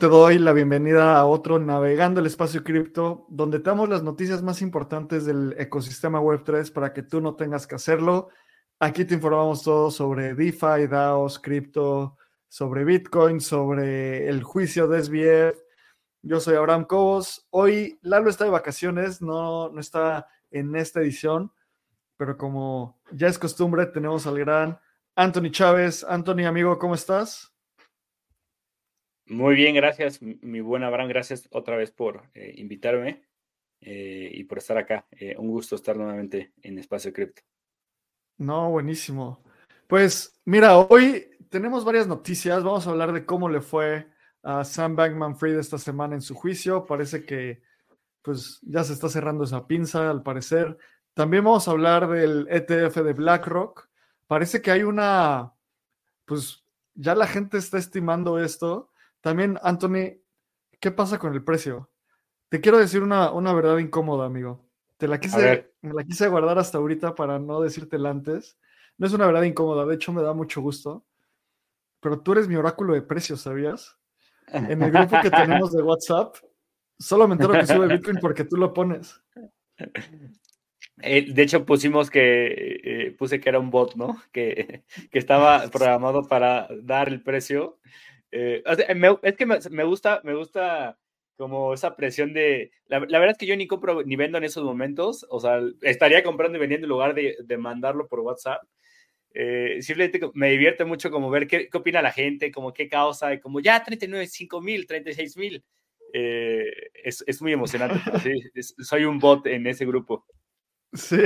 te doy la bienvenida a otro Navegando el Espacio Cripto, donde te damos las noticias más importantes del ecosistema Web3 para que tú no tengas que hacerlo. Aquí te informamos todo sobre DeFi, DAOs, cripto, sobre Bitcoin, sobre el juicio de SBF. Yo soy Abraham Cobos. Hoy Lalo está de vacaciones, no, no está en esta edición, pero como ya es costumbre, tenemos al gran Anthony Chávez. Anthony, amigo, ¿cómo estás? Muy bien, gracias, mi buen Abraham. Gracias otra vez por eh, invitarme eh, y por estar acá. Eh, un gusto estar nuevamente en Espacio Cripto. No, buenísimo. Pues mira, hoy tenemos varias noticias. Vamos a hablar de cómo le fue a Sam Bankman Fried esta semana en su juicio. Parece que pues ya se está cerrando esa pinza, al parecer. También vamos a hablar del ETF de BlackRock. Parece que hay una, pues ya la gente está estimando esto también, Anthony, ¿qué pasa con el precio? Te quiero decir una, una verdad incómoda, amigo. Te la quise, me la quise guardar hasta ahorita para no decírtela antes. No es una verdad incómoda, de hecho me da mucho gusto. Pero tú eres mi oráculo de precios, ¿sabías? En el grupo que tenemos de WhatsApp, solo me entero que sube Bitcoin porque tú lo pones. Eh, de hecho, pusimos que eh, puse que era un bot, ¿no? Que, que estaba programado para dar el precio eh, es que me, gusta, me gusta como esa presión de. La, verdad es que yo ni compro ni vendo en esos momentos. O sea, estaría comprando y vendiendo en lugar de, mandarlo por WhatsApp. Eh, simplemente me divierte mucho como ver qué, opina la gente, como qué causa, y como ya 39, 5 mil, 36 mil. Eh, es, muy emocionante. soy un bot en ese grupo. Sí,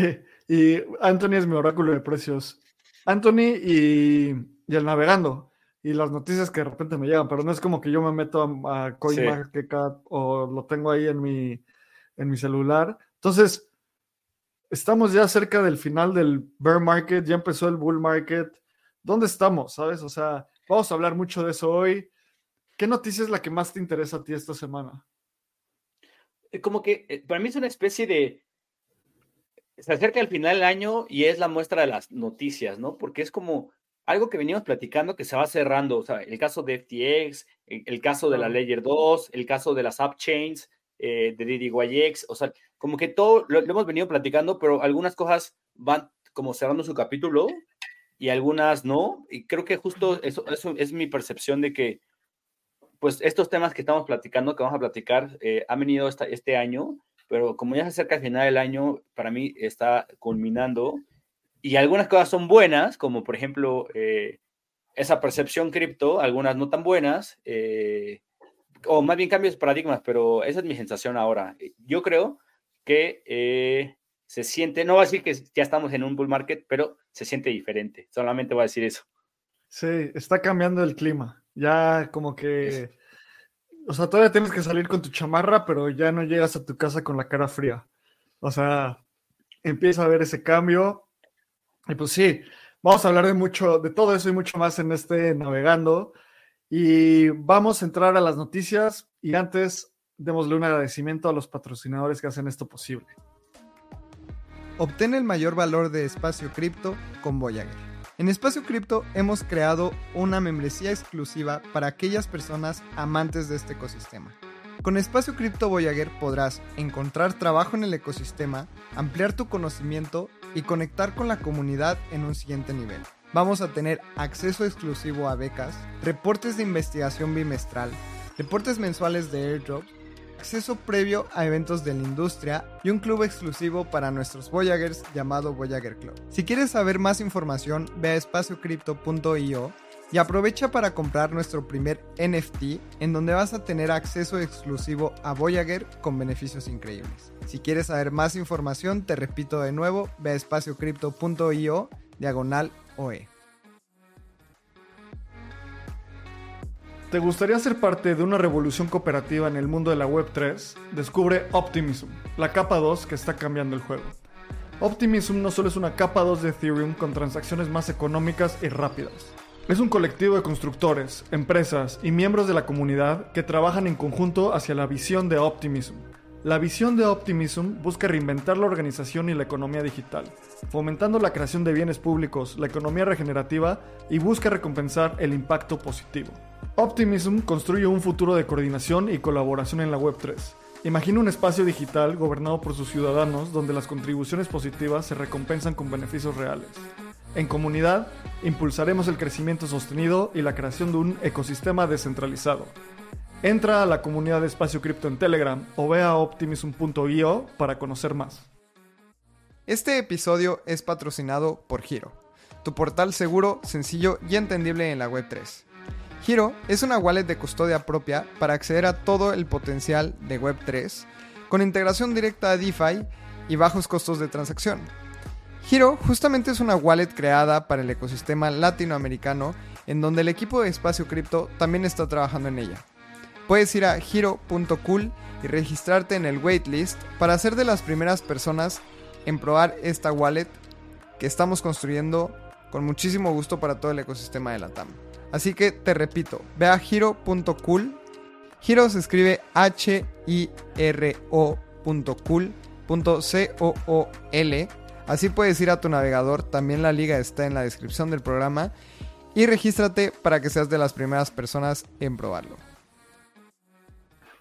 y Anthony es mi oráculo de precios. Anthony y, y el navegando y las noticias que de repente me llegan, pero no es como que yo me meto a, a CoinMarketCap o lo tengo ahí en mi, en mi celular. Entonces, estamos ya cerca del final del bear market, ya empezó el bull market. ¿Dónde estamos? ¿Sabes? O sea, vamos a hablar mucho de eso hoy. ¿Qué noticia es la que más te interesa a ti esta semana? Eh, como que eh, para mí es una especie de... Se acerca el final del año y es la muestra de las noticias, ¿no? Porque es como algo que veníamos platicando que se va cerrando, o sea, el caso de FTX, el, caso de la Layer 2, el caso de las upchains, eh, de DDYX, o sea, como que todo lo, hemos venido platicando, pero algunas cosas van como cerrando su capítulo y algunas no, y creo que justo eso, eso es mi percepción de que, pues, estos temas que estamos platicando, que vamos a platicar, eh, han venido este año, pero como ya se acerca el final del año, para mí está culminando y algunas cosas son buenas, como por ejemplo eh, esa percepción cripto, algunas no tan buenas, eh, o más bien cambios de paradigmas, pero esa es mi sensación ahora. Yo creo que eh, se siente, no voy a decir que ya estamos en un bull market, pero se siente diferente. Solamente voy a decir eso. Sí, está cambiando el clima. Ya como que, o sea, todavía tienes que salir con tu chamarra, pero ya no llegas a tu casa con la cara fría. O sea, empieza a ver ese cambio y pues sí, vamos a hablar de mucho, de todo eso y mucho más en este navegando. Y vamos a entrar a las noticias y antes démosle un agradecimiento a los patrocinadores que hacen esto posible. Obtén el mayor valor de espacio cripto con Voyager. En Espacio Cripto hemos creado una membresía exclusiva para aquellas personas amantes de este ecosistema. Con Espacio Cripto Voyager podrás encontrar trabajo en el ecosistema, ampliar tu conocimiento y conectar con la comunidad en un siguiente nivel. Vamos a tener acceso exclusivo a becas, reportes de investigación bimestral, reportes mensuales de airdrops, acceso previo a eventos de la industria y un club exclusivo para nuestros Voyagers llamado Voyager Club. Si quieres saber más información, ve a espaciocrypto.io y aprovecha para comprar nuestro primer NFT en donde vas a tener acceso exclusivo a Voyager con beneficios increíbles. Si quieres saber más información, te repito de nuevo, ve a espaciocrypto.io diagonal OE. ¿Te gustaría ser parte de una revolución cooperativa en el mundo de la Web3? Descubre Optimism, la capa 2 que está cambiando el juego. Optimism no solo es una capa 2 de Ethereum con transacciones más económicas y rápidas es un colectivo de constructores, empresas y miembros de la comunidad que trabajan en conjunto hacia la visión de Optimism. La visión de Optimism busca reinventar la organización y la economía digital, fomentando la creación de bienes públicos, la economía regenerativa y busca recompensar el impacto positivo. Optimism construye un futuro de coordinación y colaboración en la Web3. Imagina un espacio digital gobernado por sus ciudadanos donde las contribuciones positivas se recompensan con beneficios reales. En comunidad, impulsaremos el crecimiento sostenido y la creación de un ecosistema descentralizado. Entra a la comunidad de Espacio Cripto en Telegram o ve a optimism.io para conocer más. Este episodio es patrocinado por Giro, tu portal seguro, sencillo y entendible en la Web3. Giro es una wallet de custodia propia para acceder a todo el potencial de Web3, con integración directa a DeFi y bajos costos de transacción. Giro justamente es una wallet creada para el ecosistema latinoamericano en donde el equipo de Espacio Cripto también está trabajando en ella. Puedes ir a giro.cool y registrarte en el waitlist para ser de las primeras personas en probar esta wallet que estamos construyendo con muchísimo gusto para todo el ecosistema de la TAM. Así que te repito, ve a giro.cool. Giro se escribe H-I-R-O.cool.c-O-O-L. Así puedes ir a tu navegador, también la liga está en la descripción del programa. Y regístrate para que seas de las primeras personas en probarlo.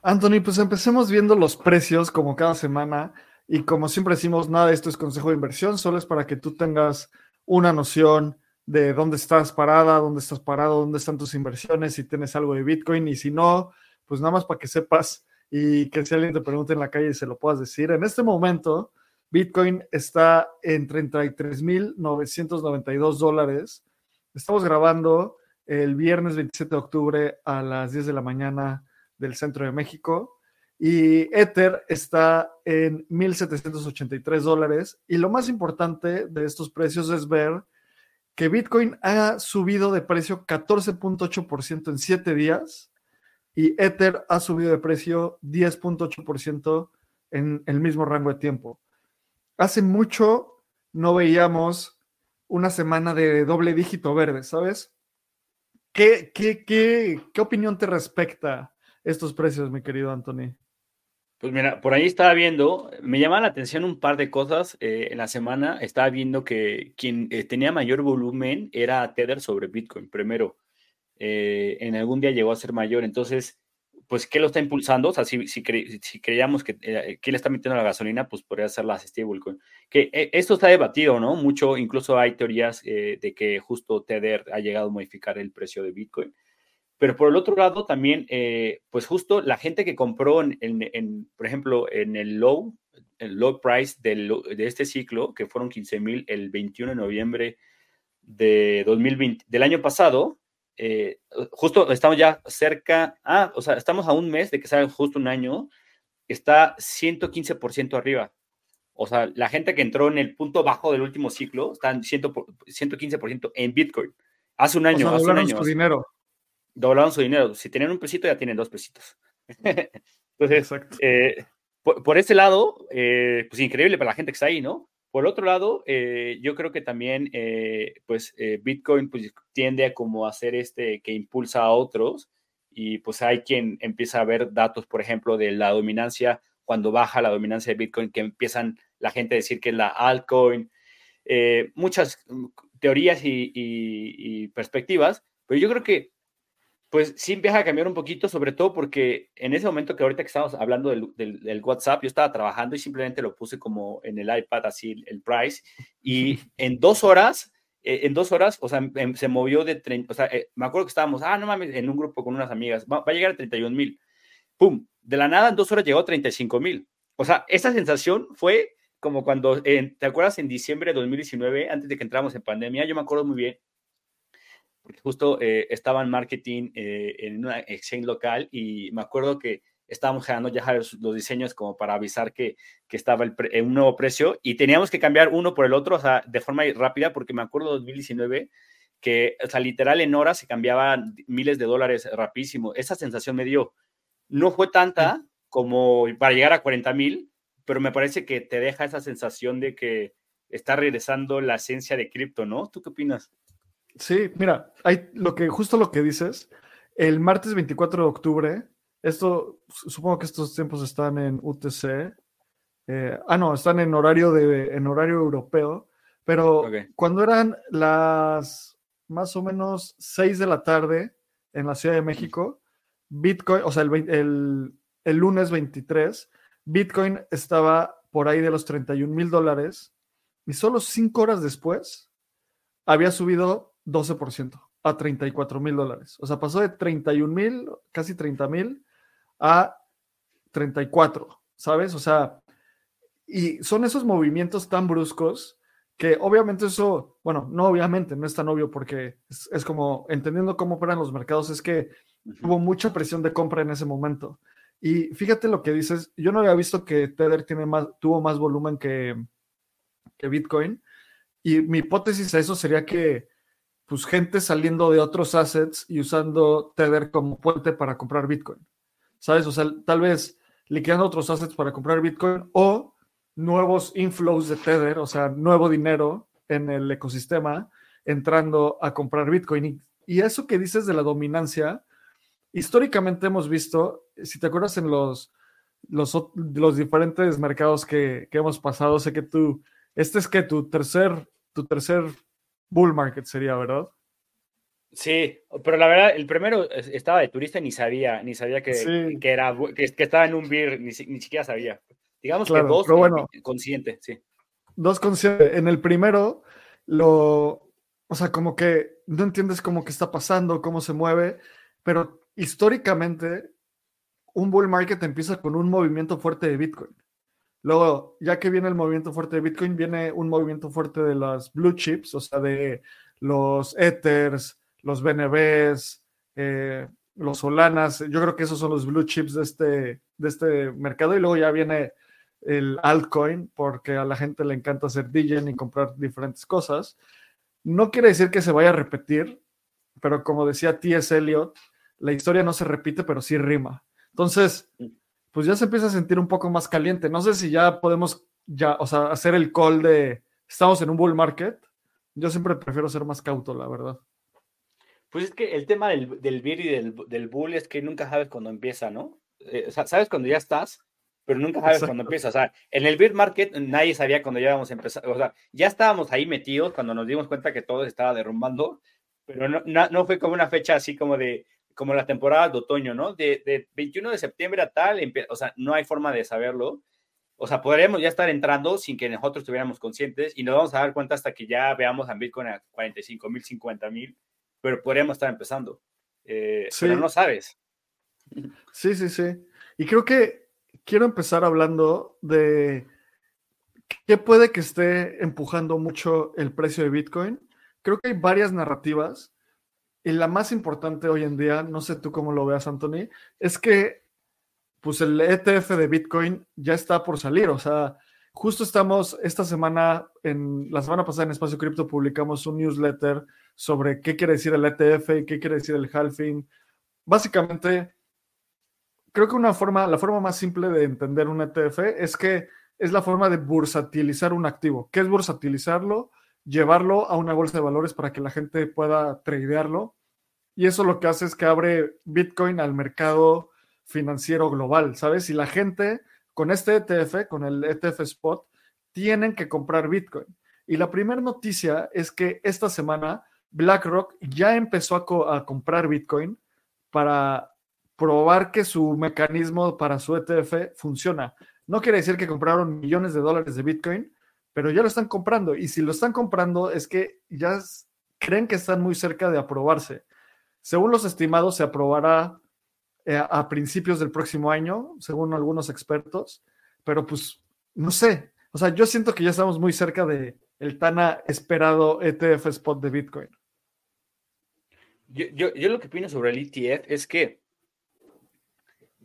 Anthony, pues empecemos viendo los precios como cada semana. Y como siempre decimos, nada de esto es consejo de inversión, solo es para que tú tengas una noción de dónde estás parada, dónde estás parado, dónde están tus inversiones, si tienes algo de Bitcoin y si no, pues nada más para que sepas y que si alguien te pregunte en la calle se lo puedas decir. En este momento, Bitcoin está en 33.992 dólares. Estamos grabando el viernes 27 de octubre a las 10 de la mañana del centro de México. Y Ether está en 1.783 dólares. Y lo más importante de estos precios es ver que Bitcoin ha subido de precio 14.8% en 7 días y Ether ha subido de precio 10.8% en el mismo rango de tiempo. Hace mucho no veíamos una semana de doble dígito verde, ¿sabes? ¿Qué, qué, qué, qué opinión te respecta estos precios, mi querido Anthony? Pues mira, por ahí estaba viendo, me llamaba la atención un par de cosas eh, en la semana. Estaba viendo que quien eh, tenía mayor volumen era Tether sobre Bitcoin. Primero, eh, en algún día llegó a ser mayor. Entonces, pues, ¿qué lo está impulsando? O sea, si, si, creíamos que, que le está metiendo la gasolina, pues podría ser las stablecoin. Que esto está debatido, ¿no? Mucho, incluso hay teorías de que justo Tether ha llegado a modificar el precio de Bitcoin. Pero por el otro lado, también, eh, pues justo la gente que compró, en, por ejemplo, en el low, el low price de este ciclo, que fueron 15 mil el 21 de noviembre de 2020, del año pasado, eh, justo estamos ya cerca, ah, o sea, estamos a un mes de que sea justo un año, está 115% arriba. O sea, la gente que entró en el punto bajo del último ciclo está en 115% en Bitcoin. Hace un año, hace un año. dinero doblaron su dinero. Si tienen un pesito, ya tienen dos pesitos. Entonces, eh, por, ese lado, eh, pues increíble para la gente que está ahí, ¿no? Por otro lado, eh, yo creo que también, pues, Bitcoin pues, tiende a como hacer este que impulsa a otros y pues hay quien empieza a ver datos, por ejemplo, de la dominancia, cuando baja la dominancia de Bitcoin, que empiezan la gente a decir que es la altcoin, muchas mm, teorías y perspectivas, pero yo creo que pues sí empieza a cambiar un poquito, sobre todo porque en ese momento que ahorita que estamos hablando del, WhatsApp, yo estaba trabajando y simplemente lo puse como en el iPad, así el price, y en dos horas, eh, en dos horas, o sea, em, se movió de 30, o sea, eh, me acuerdo que estábamos, ah, no mames, en un grupo con unas amigas, va, a llegar a 31 mil, pum, de la nada en dos horas llegó a 35 mil. O sea, esa sensación fue como cuando, ¿te acuerdas en diciembre de 2019, antes de que entramos en pandemia? Yo me acuerdo muy bien justo eh, estaba en marketing eh, en una exchange local y me acuerdo que estábamos generando ya los, diseños como para avisar que, que estaba el en un nuevo precio y teníamos que cambiar uno por el otro, o sea, de forma rápida, porque me acuerdo de 2019 que, o sea, literal en horas se cambiaban miles de dólares rapidísimo. Esa sensación me dio. No fue tanta como para llegar a 40 mil, pero me parece que te deja esa sensación de que está regresando la esencia de cripto, ¿no? ¿Tú qué opinas? Sí, mira, hay lo que, justo lo que dices, el martes 24 de octubre, esto, supongo que estos tiempos están en UTC, eh, ah, no, están en horario, de, en horario europeo, pero cuando eran las más o menos 6 de la tarde, en la Ciudad de México, Bitcoin, o sea, el, el lunes 23, Bitcoin estaba por ahí de los 31 mil dólares y solo cinco horas después había subido 12% a 34 mil dólares. O sea, pasó de 31 mil, casi 30 mil, a 34, ¿sabes? O sea, y son esos movimientos tan bruscos que obviamente eso, bueno, no obviamente, no es tan obvio porque es, como entendiendo cómo operan los mercados, es que hubo mucha presión de compra en ese momento. Y fíjate lo que dices, yo no había visto que Tether tiene más, tuvo más volumen que, que Bitcoin. Y mi hipótesis a eso sería que pues gente saliendo de otros assets y usando Tether como puente para comprar Bitcoin. ¿Sabes? O sea, tal vez liquidando otros assets para comprar Bitcoin o nuevos inflows de Tether, o sea, nuevo dinero en el ecosistema entrando a comprar Bitcoin. Y, eso que dices de la dominancia, históricamente hemos visto, si te acuerdas en los, los, diferentes mercados que, que, hemos pasado, sé que tú, este es que tu tercer, tu tercer bull market sería, ¿verdad? Sí, pero la verdad, el primero estaba de turista y ni sabía, ni sabía que, que era, que, estaba en un beer, ni, ni siquiera sabía. Digamos que dos bueno, consciente, sí. Dos consciente. En el primero, lo, o sea, como que no entiendes cómo que está pasando, cómo se mueve, pero históricamente un bull market empieza con un movimiento fuerte de Bitcoin. Luego, ya que viene el movimiento fuerte de Bitcoin, viene un movimiento fuerte de las blue chips, o sea, de los Ethers, los BNBs, eh, los Solanas. Yo creo que esos son los blue chips de este, de este mercado. Y luego ya viene el altcoin, porque a la gente le encanta hacer DJ y comprar diferentes cosas. No quiere decir que se vaya a repetir, pero como decía T.S. Eliot, la historia no se repite, pero sí rima. Entonces, pues ya se empieza a sentir un poco más caliente. No sé si ya podemos ya, o sea, hacer el call de estamos en un bull market. Yo siempre prefiero ser más cauto, la verdad. Pues es que el tema del, del beer y del, del, bull es que nunca sabes cuándo empieza, ¿no? Eh, sabes cuando ya estás, pero nunca sabes cuándo empieza. O sea, en el beer market nadie sabía cuándo ya íbamos a empezar. O sea, ya estábamos ahí metidos cuando nos dimos cuenta que todo se estaba derrumbando, pero no, no, no fue como una fecha así como de, como la temporada de otoño, ¿no? De, 21 de septiembre a tal, o sea, no hay forma de saberlo. O sea, podríamos ya estar entrando sin que nosotros estuviéramos conscientes y nos vamos a dar cuenta hasta que ya veamos a Bitcoin a 45 mil, 50 mil, pero podríamos estar empezando. Eh, pero no sabes. Sí, sí, sí. Y creo que quiero empezar hablando de qué puede que esté empujando mucho el precio de Bitcoin. Creo que hay varias narrativas y la más importante hoy en día, no sé tú cómo lo veas, Anthony, es que pues el ETF de Bitcoin ya está por salir. O sea, justo estamos esta semana, en la semana pasada en Espacio Cripto publicamos un newsletter sobre qué quiere decir el ETF y qué quiere decir el halving. Básicamente, creo que una forma, la forma más simple de entender un ETF es que es la forma de bursatilizar un activo. ¿Qué es bursatilizarlo? Llevarlo a una bolsa de valores para que la gente pueda tradearlo. Y eso lo que hace es que abre Bitcoin al mercado financiero global, ¿sabes? Y la gente con este ETF, con el ETF Spot, tienen que comprar Bitcoin. Y la primera noticia es que esta semana BlackRock ya empezó a, a comprar Bitcoin para probar que su mecanismo para su ETF funciona. No quiere decir que compraron millones de dólares de Bitcoin, pero ya lo están comprando. Y si lo están comprando es que ya creen que están muy cerca de aprobarse. Según los estimados, se aprobará eh, a principios del próximo año, según algunos expertos, pero pues no sé. O sea, yo siento que ya estamos muy cerca de el tan esperado ETF spot de Bitcoin. Yo, yo, yo, lo que opino sobre el ETF es que,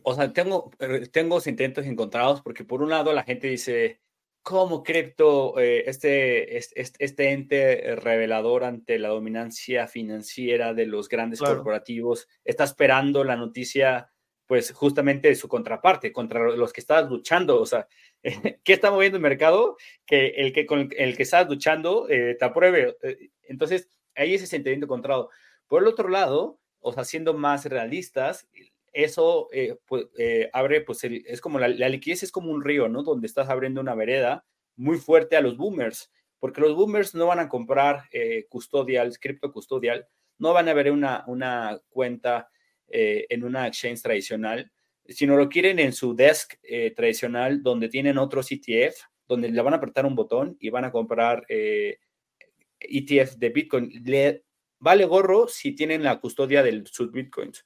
o sea, tengo, eh, tengo sentimientos encontrados porque por un lado la gente dice, como cripto, eh, este, este, ente revelador ante la dominancia financiera de los grandes corporativos, está esperando la noticia, pues justamente de su contraparte, contra los que estás luchando. O sea, ¿qué está moviendo el mercado? Que el que con el que estás luchando eh, te apruebe. Eh, entonces, ahí ese sentimiento encontrado. Por el otro lado, o sea, siendo más realistas, eso eh, pues, eh, abre, pues es como la, liquidez es como un río, ¿no? Donde estás abriendo una vereda muy fuerte a los boomers, porque los boomers no van a comprar eh, custodial, cripto custodial, no van a ver una, una cuenta en una exchange tradicional, sino lo quieren en su desk tradicional donde tienen otros ETF, donde le van a apretar un botón y van a comprar ETF e de Bitcoin. Le vale gorro si tienen la custodia de sus Bitcoins.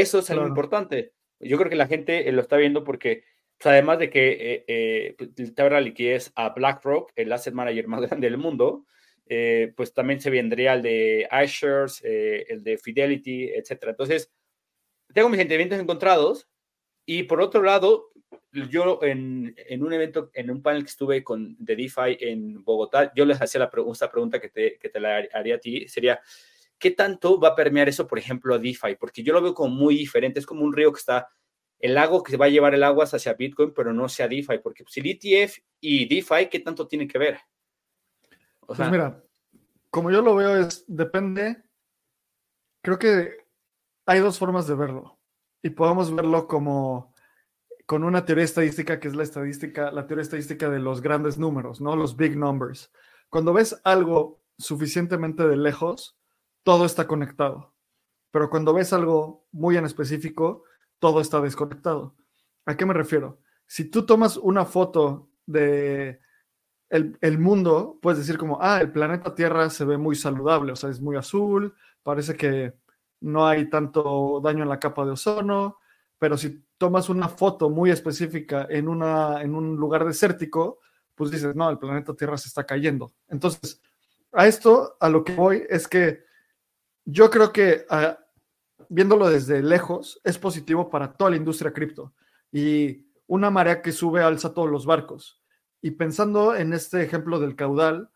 Eso es algo importante. Yo creo que la gente lo está viendo porque pues, además de que eh, eh, pues, te la liquidez a BlackRock, el asset manager más grande del mundo, eh, pues también se vendría el de iShares, el de Fidelity, etcétera. Entonces, tengo mis sentimientos encontrados y por otro lado, yo en, un evento, en un panel que estuve con de DeFi en Bogotá, yo les hacía la esta pregunta que te, que te la haría a ti, sería, ¿qué tanto va a permear eso, por ejemplo, a DeFi? Porque yo lo veo como muy diferente, es como un río que está el lago que se va a llevar el agua hacia Bitcoin, pero no sea DeFi, porque si el ETF y DeFi, ¿qué tanto tiene que ver? pues mira, como yo lo veo es, depende, creo que hay dos formas de verlo y podemos verlo como con una teoría estadística que es la estadística, la teoría estadística de los grandes números, ¿no? Los big numbers. Cuando ves algo suficientemente de lejos, todo está conectado. Pero cuando ves algo muy en específico, todo está desconectado. ¿A qué me refiero? Si tú tomas una foto de el, mundo, puedes decir como, ah, el planeta Tierra se ve muy saludable, o sea, es muy azul, parece que no hay tanto daño en la capa de ozono, pero si tomas una foto muy específica en, una, en un lugar desértico, pues dices, no, el planeta Tierra se está cayendo. Entonces, a esto, a lo que voy es que yo creo que ah, viéndolo desde lejos, es positivo para toda la industria cripto. Y una marea que sube alza todos los barcos. Y pensando en este ejemplo del caudal,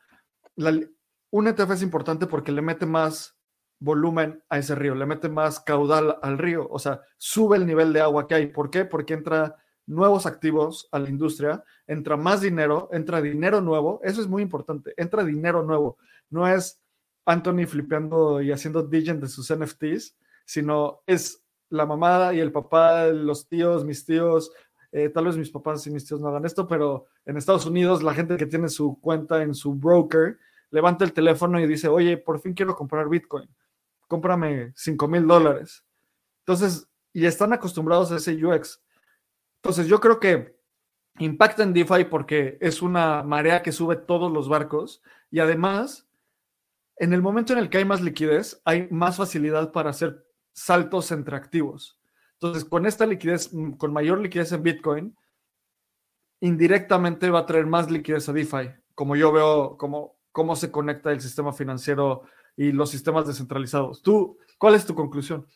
un ETF es importante porque le mete más volumen a ese río, le mete más caudal al río, o sea, sube el nivel de agua que hay. ¿Por qué? Porque entra nuevos activos a la industria, entra más dinero, entra dinero nuevo, eso es muy importante, entra dinero nuevo, no es Anthony flipeando y haciendo digen de sus NFTs, sino es la mamá y el papá, los tíos, mis tíos, eh, tal vez mis papás y mis tíos no hagan esto, pero en Estados Unidos la gente que tiene su cuenta en su broker levanta el teléfono y dice, oye, por fin quiero comprar Bitcoin, cómprame 5 mil dólares. Entonces, y están acostumbrados a ese UX. Entonces, yo creo que impacta en DeFi porque es una marea que sube todos los barcos y además, en el momento en el que hay más liquidez, hay más facilidad para hacer saltos entre activos. Entonces, con esta liquidez, mm, con mayor liquidez en Bitcoin, indirectamente va a traer más liquidez a DeFi, como yo veo cómo, cómo se conecta el sistema financiero y los sistemas descentralizados. ¿Tú, cuál es tu conclusión?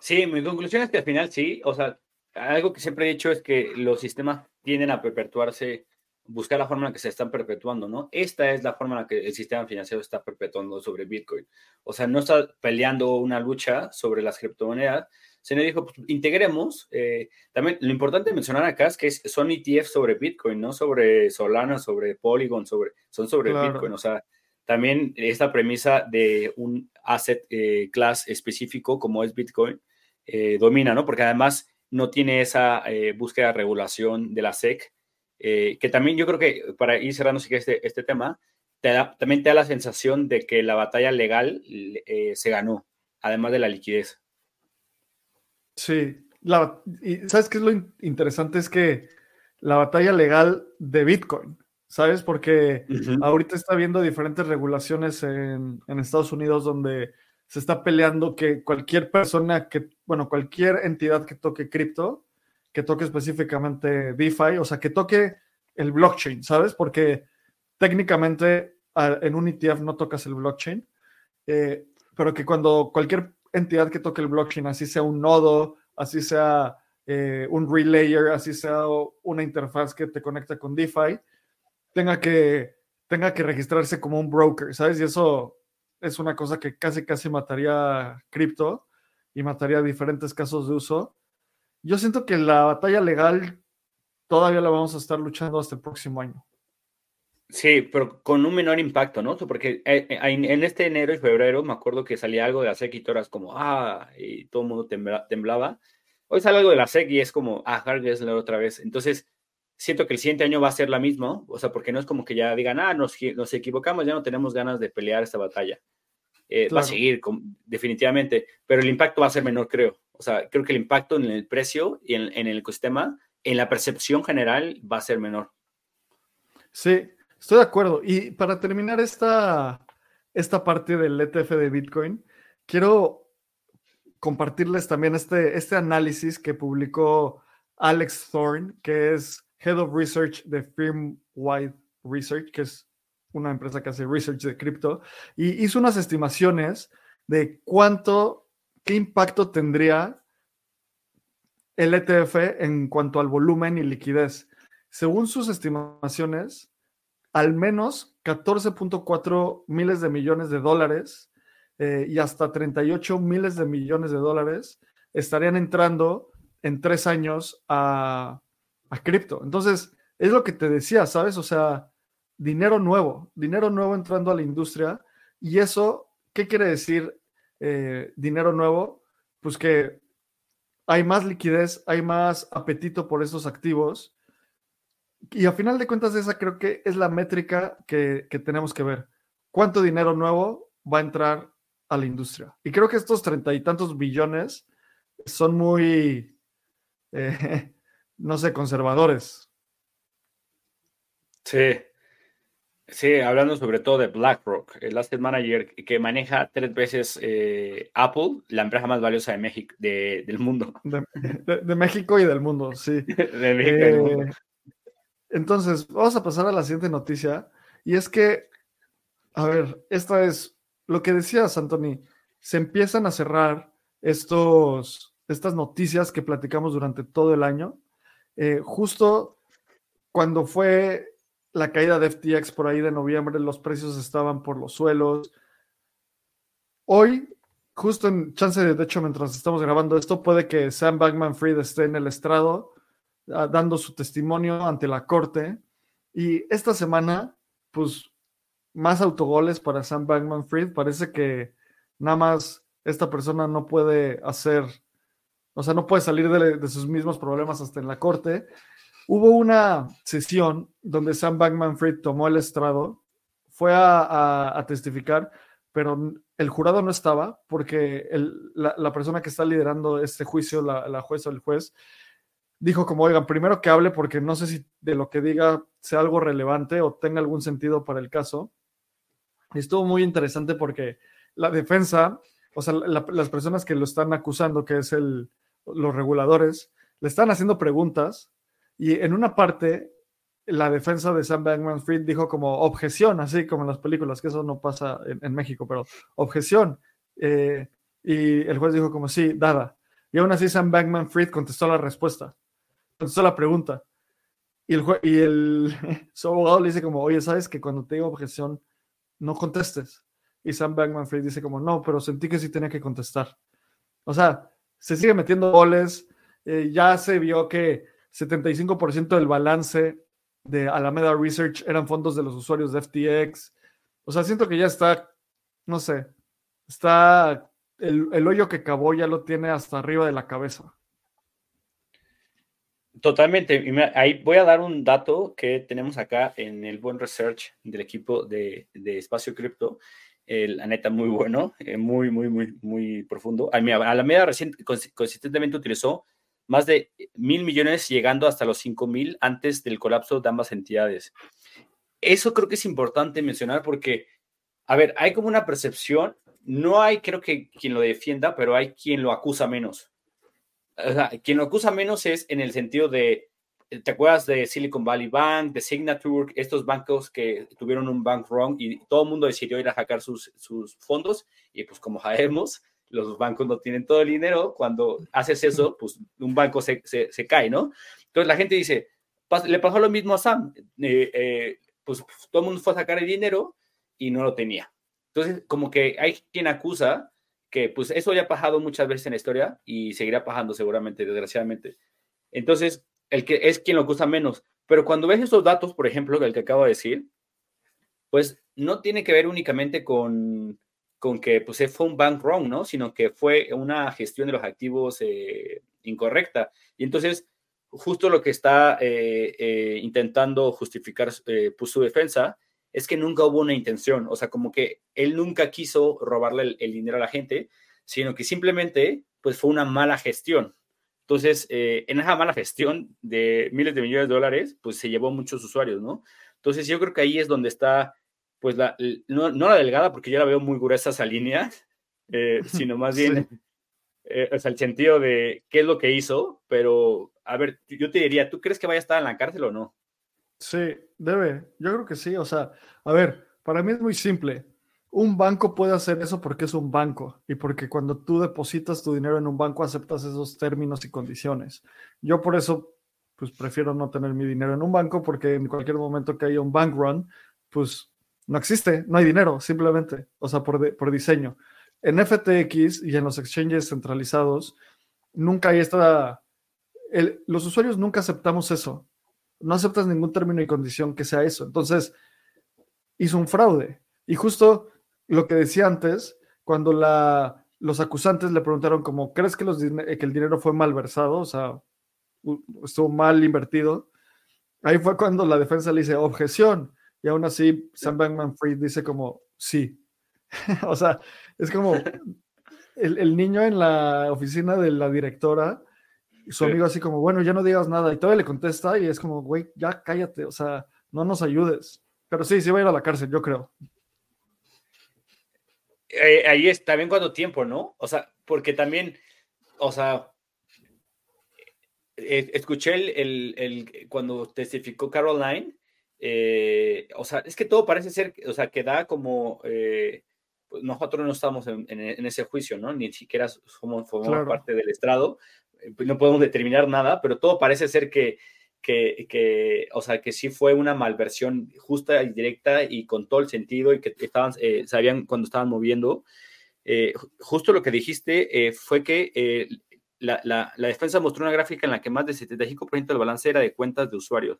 Sí, mi conclusión es que al final sí, o sea, algo que siempre he dicho es que los sistemas tienden a perpetuarse buscar la forma en la que se están perpetuando, ¿no? Esta es la forma en la que el sistema financiero está perpetuando sobre Bitcoin. O sea, no está peleando una lucha sobre las criptomonedas, sino dijo, pues, integremos. Eh, también lo importante de mencionar acá es que son ETFs sobre Bitcoin, no sobre Solana, sobre Polygon, sobre, son sobre Bitcoin. O sea, también esta premisa de un asset eh, class específico como es Bitcoin eh, domina, ¿no? Porque además no tiene esa búsqueda de regulación de la SEC eh, que también yo creo que para ir cerrando este, este tema, también te da la sensación de que la batalla legal eh, se ganó, además de la liquidez. Sí, y ¿sabes qué es lo interesante? Es que la batalla legal de Bitcoin, ¿sabes? Porque ahorita está habiendo diferentes regulaciones en, en Estados Unidos donde se está peleando que cualquier persona que, bueno, cualquier entidad que toque cripto, que toque específicamente DeFi, o sea, que toque el blockchain, ¿sabes? Porque técnicamente en un ETF no tocas el blockchain, eh, pero que cuando cualquier entidad que toque el blockchain, así sea un nodo, así sea eh, un relayer, así sea una interfaz que te conecta con DeFi, tenga que, tenga que registrarse como un broker, ¿sabes? Y eso es una cosa que casi, casi mataría cripto y mataría diferentes casos de uso yo siento que la batalla legal todavía la vamos a estar luchando hasta el próximo año. Sí, pero con un menor impacto, ¿no? Porque eh, eh, en este enero y febrero me acuerdo que salía algo de la SEC y todas como, ah, y todo el mundo temblaba. Hoy sale algo de la SEC y es como, ah, Hard otra vez. Entonces, siento que el siguiente año va a ser la misma, o sea, porque no es como que ya digan, ah, nos, nos equivocamos, ya no tenemos ganas de pelear esta batalla. eh, va a seguir definitivamente, pero el impacto va a ser menor, creo. O sea, creo que el impacto en el precio y en, el ecosistema, en la percepción general, va a ser menor. Sí, estoy de acuerdo. Y para terminar esta, esta parte del ETF de Bitcoin, quiero compartirles también este, este análisis que publicó Alex Thorne, que es Head of Research de Firmwide Research, que es una empresa que hace research de cripto, y hizo unas estimaciones de cuánto, qué impacto tendría el ETF en cuanto al volumen y liquidez. Según sus estimaciones, al menos 14.4 miles de millones de dólares eh, y hasta 38 miles de millones de dólares estarían entrando en tres años a, a cripto. Entonces, es lo que te decía, ¿sabes? O sea, dinero nuevo, dinero nuevo entrando a la industria. Y eso, ¿qué quiere decir eh, dinero nuevo? Pues que hay más liquidez, hay más apetito por estos activos. Y a final de cuentas, esa creo que es la métrica que, tenemos que ver. ¿Cuánto dinero nuevo va a entrar a la industria? Y creo que estos treinta y tantos billones son muy, eh, no sé, conservadores. Sí, Sí, hablando sobre todo de BlackRock, el asset manager que maneja tres veces eh, Apple, la empresa más valiosa de México, del mundo. De, México y del mundo, sí. de México y del mundo. Eh, entonces, vamos a pasar a la siguiente noticia. Y es que, a ver, esta es lo que decías, Anthony. Se empiezan a cerrar estos, estas noticias que platicamos durante todo el año. Eh, justo cuando fue la caída de FTX por ahí de noviembre, los precios estaban por los suelos. Hoy, justo en chance de, hecho, mientras estamos grabando esto, puede que Sam Bankman Fried esté en el estrado ah, dando su testimonio ante la corte. Y esta semana, pues, más autogoles para Sam Bankman Fried. Parece que nada más esta persona no puede hacer, o sea, no puede salir de sus mismos problemas hasta en la corte. Hubo una sesión donde Sam Bankman Fried tomó el estrado, fue a, testificar, pero el jurado no estaba porque la, persona que está liderando este juicio, la, jueza o el juez, dijo como, oigan, primero que hable porque no sé si de lo que diga sea algo relevante o tenga algún sentido para el caso. Y estuvo muy interesante porque la defensa, o sea, las personas que lo están acusando, que es el, los reguladores, le están haciendo preguntas y en una parte, la defensa de Sam Bankman Fried dijo como objeción, así como en las películas, que eso no pasa en, México, pero objeción. Eh, y el juez dijo como sí, dada. Y aún así Sam Bankman Fried contestó la respuesta, contestó la pregunta. Y el, y el su abogado le dice como, oye, ¿sabes que cuando te digo objeción, no contestes? Y Sam Bankman Fried dice como, no, pero sentí que sí tenía que contestar. O sea, se sigue metiendo goles, eh, ya se vio que 75% del balance de Alameda Research eran fondos de los usuarios de FTX. O sea, siento que ya está, no sé, está el, hoyo que cavó ya lo tiene hasta arriba de la cabeza. Totalmente. Ahí voy a dar un dato que tenemos acá en el buen research del equipo de, Espacio Cripto. la neta, muy bueno, eh, muy, muy, muy, muy profundo. Alameda recién, consistentemente utilizó más de mil millones llegando hasta los cinco mil antes del colapso de ambas entidades. Eso creo que es importante mencionar porque, a ver, hay como una percepción, no hay creo que quien lo defienda, pero hay quien lo acusa menos. O sea, quien lo acusa menos es en el sentido de, ¿te acuerdas de Silicon Valley Bank, de Signature, estos bancos que tuvieron un bank wrong y todo el mundo decidió ir a sacar sus, sus fondos? Y pues como sabemos, los bancos no tienen todo el dinero, cuando haces eso, pues un banco se, se, cae, ¿no? Entonces la gente dice, le pasó lo mismo a Sam, eh, eh, pues todo el mundo fue a sacar el dinero y no lo tenía. Entonces, como que hay quien acusa que pues eso ya ha pasado muchas veces en la historia y seguirá pasando seguramente, desgraciadamente. Entonces, el que es quien lo acusa menos. Pero cuando ves esos datos, por ejemplo, del que acabo de decir, pues no tiene que ver únicamente con con que pues, fue un bank wrong, ¿no? Sino que fue una gestión de los activos eh, incorrecta. Y entonces, justo lo que está eh, eh, intentando justificar pues, su defensa es que nunca hubo una intención, o sea, como que él nunca quiso robarle el, dinero a la gente, sino que simplemente, pues fue una mala gestión. Entonces, en esa mala gestión de miles de millones de dólares, pues se llevó muchos usuarios, ¿no? Entonces, yo creo que ahí es donde está, pues, la, no, la delgada, porque yo la veo muy gruesa esa línea, eh, sino más bien, eh, o sea, el sentido de qué es lo que hizo, pero, a ver, yo te diría, ¿tú crees que vaya a estar en la cárcel o no? Sí, debe. Yo creo que sí. O sea, a ver, para mí es muy simple. Un banco puede hacer eso porque es un banco y porque cuando tú depositas tu dinero en un banco aceptas esos términos y condiciones. Yo por eso, pues prefiero no tener mi dinero en un banco porque en cualquier momento que haya un bank run, pues no existe, no hay dinero, simplemente, o sea, por, por diseño. En FTX y en los exchanges centralizados, nunca hay esta... los usuarios nunca aceptamos eso no aceptas ningún término y condición que sea eso. Entonces, hizo un fraude. Y justo lo que decía antes, cuando la, los acusantes le preguntaron como, ¿crees que, los, que el dinero fue mal versado? O sea, estuvo mal invertido. Ahí fue cuando la defensa le dice objeción. Y aún así, Sam Bankman Fried dice como, sí. o sea, es como el, el, niño en la oficina de la directora su amigo así como, bueno, ya no digas nada. Y todavía le contesta y es como, güey, ya cállate, o sea, no nos ayudes. Pero sí, sí va a ir a la cárcel, yo creo. Eh, ahí es también cuánto tiempo, ¿no? O sea, porque también, o sea, eh, escuché el, el, cuando testificó Caroline, eh, o sea, es que todo parece ser, o sea, que da como, pues nosotros no estamos en, ese juicio, ¿no? Ni siquiera somos, formamos parte del estrado, eh, pues, no podemos determinar nada, pero todo parece ser que, que, o sea, que sí fue una malversión justa y directa y con todo el sentido y que estaban, eh, sabían cuando estaban moviendo. Eh, justo lo que dijiste fue que la, la, la, defensa mostró una gráfica en la que más del 75% del balance era de cuentas de usuarios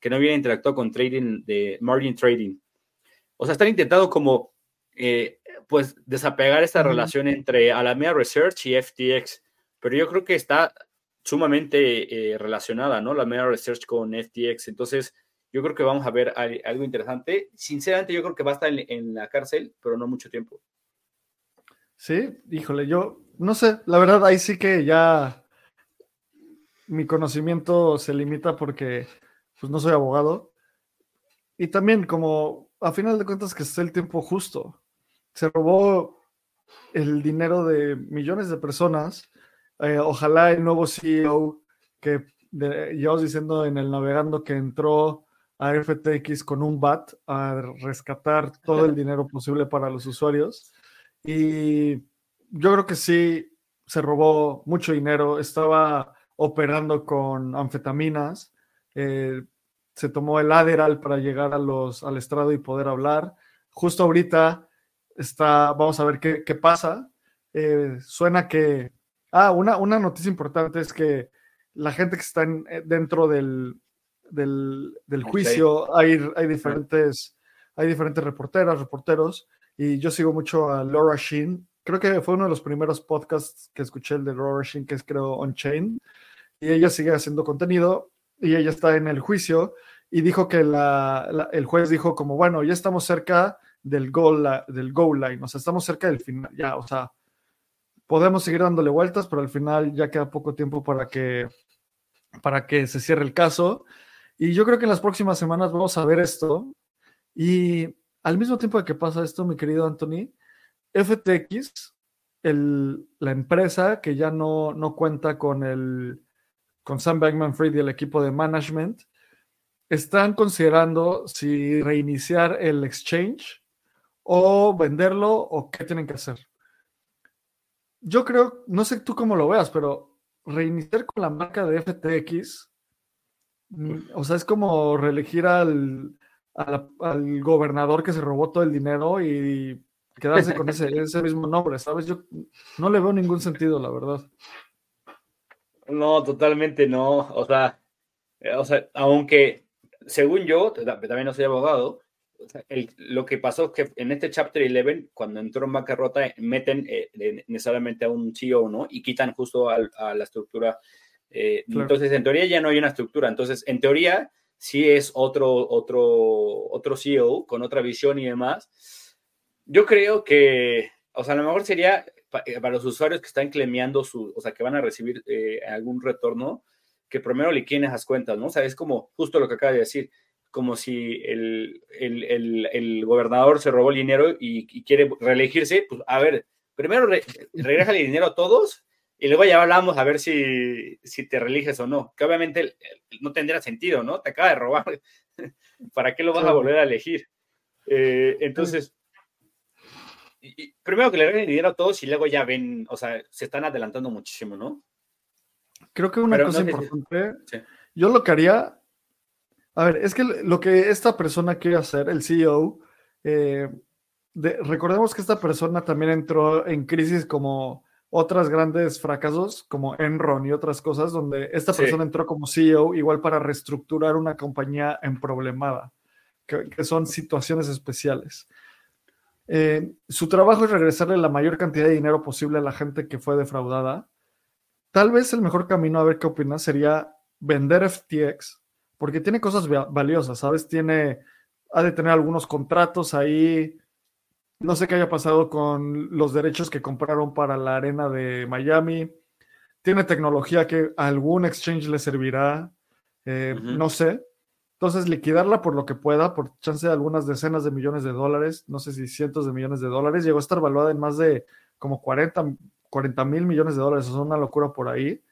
que no habían interactuado con trading, de margin trading. O sea, están intentando como, pues, desapegar esta relación entre Alameda Research y FTX pero yo creo que está sumamente eh, relacionada, ¿no? La Meta Research con FTX. Entonces, yo creo que vamos a ver algo interesante. Sinceramente, yo creo que va a estar en, la cárcel, pero no mucho tiempo. Sí, híjole, yo no sé, la verdad, ahí sí que ya mi conocimiento se limita porque pues no soy abogado. Y también como a final de cuentas que esté el tiempo justo. Se robó el dinero de millones de personas eh, ojalá el nuevo CEO que ya os diciendo en el navegando que entró a FTX con un BAT a rescatar todo el dinero posible para los usuarios. Y yo creo que sí se robó mucho dinero, estaba operando con anfetaminas, eh, se tomó el Adderall para llegar a los, al estrado y poder hablar. Justo ahorita está, vamos a ver qué, qué pasa. Eh, suena que Ah, una, una noticia importante es que la gente que está eh, dentro del, del, juicio, hay, hay, diferentes, hay diferentes reporteras, reporteros, y yo sigo mucho a Laura Sheen. Creo que fue uno de los primeros podcasts que escuché, el de Laura Sheen, que es creo On Chain, y ella sigue haciendo contenido, y ella está en el juicio, y dijo que la, el juez dijo como, bueno, ya estamos cerca del goal, del goal line, o sea, estamos cerca del final, ya, o sea, podemos seguir dándole vueltas, pero al final ya queda poco tiempo para que, para que se cierre el caso. Y yo creo que en las próximas semanas vamos a ver esto. Y al mismo tiempo de que pasa esto, mi querido Anthony, FTX, el, la empresa que ya no, no cuenta con, el, con Sam Bankman Fried y el equipo de management, están considerando si reiniciar el exchange o venderlo o qué tienen que hacer yo creo, no sé tú cómo lo veas, pero reiniciar con la marca de FTX, mm, o sea, es como reelegir al, al, gobernador que se robó todo el dinero y quedarse con ese, ese mismo nombre, ¿sabes? Yo no le veo ningún sentido, la verdad. No, totalmente no. O sea, eh, o sea, aunque según yo, también no soy abogado, lo que pasó es que en este Chapter 11, cuando entró en bancarrota, meten eh, necesariamente a un CEO, ¿no? Y quitan justo a, la estructura. Eh, entonces, en teoría ya no hay una estructura. Entonces, en teoría, sí es otro, otro, otro CEO con otra visión y demás. Yo creo que, o sea, a lo mejor sería eh, para los usuarios que están clameando su, o sea, que van a recibir eh, algún retorno, que primero liquiden esas cuentas, ¿no? O sea, es como justo lo que acaba de decir, como si el, el, el, gobernador se robó el dinero y, quiere reelegirse, pues a ver, primero regresa el dinero a todos y luego ya hablamos a ver si, si te religes o no, que obviamente no tendría sentido, ¿no? Te acaba de robar, ¿para qué lo vas a volver a elegir? Eh, entonces, primero que le regalen dinero a todos y luego ya ven, o sea, se están adelantando muchísimo, ¿no? Creo que una cosa importante, yo lo que haría, a ver, es que lo que esta persona quiere hacer, el CEO, eh, recordemos que esta persona también entró en crisis como otras grandes fracasos como Enron y otras cosas, donde esta persona entró como CEO igual para reestructurar una compañía en problemada, que, son situaciones especiales. Eh, su trabajo es regresarle la mayor cantidad de dinero posible a la gente que fue defraudada. Tal vez el mejor camino, a ver qué opinas, sería vender FTX, porque tiene cosas valiosas, ¿sabes? Tiene, ha de tener algunos contratos ahí, no sé qué haya pasado con los derechos que compraron para la arena de Miami. Tiene tecnología que a algún exchange le servirá. Eh, no sé. Entonces, liquidarla por lo que pueda, por chance de algunas decenas de millones de dólares, no sé si cientos de millones de dólares, llegó a estar valuada en más de como 40 mil millones de dólares, es una locura por ahí.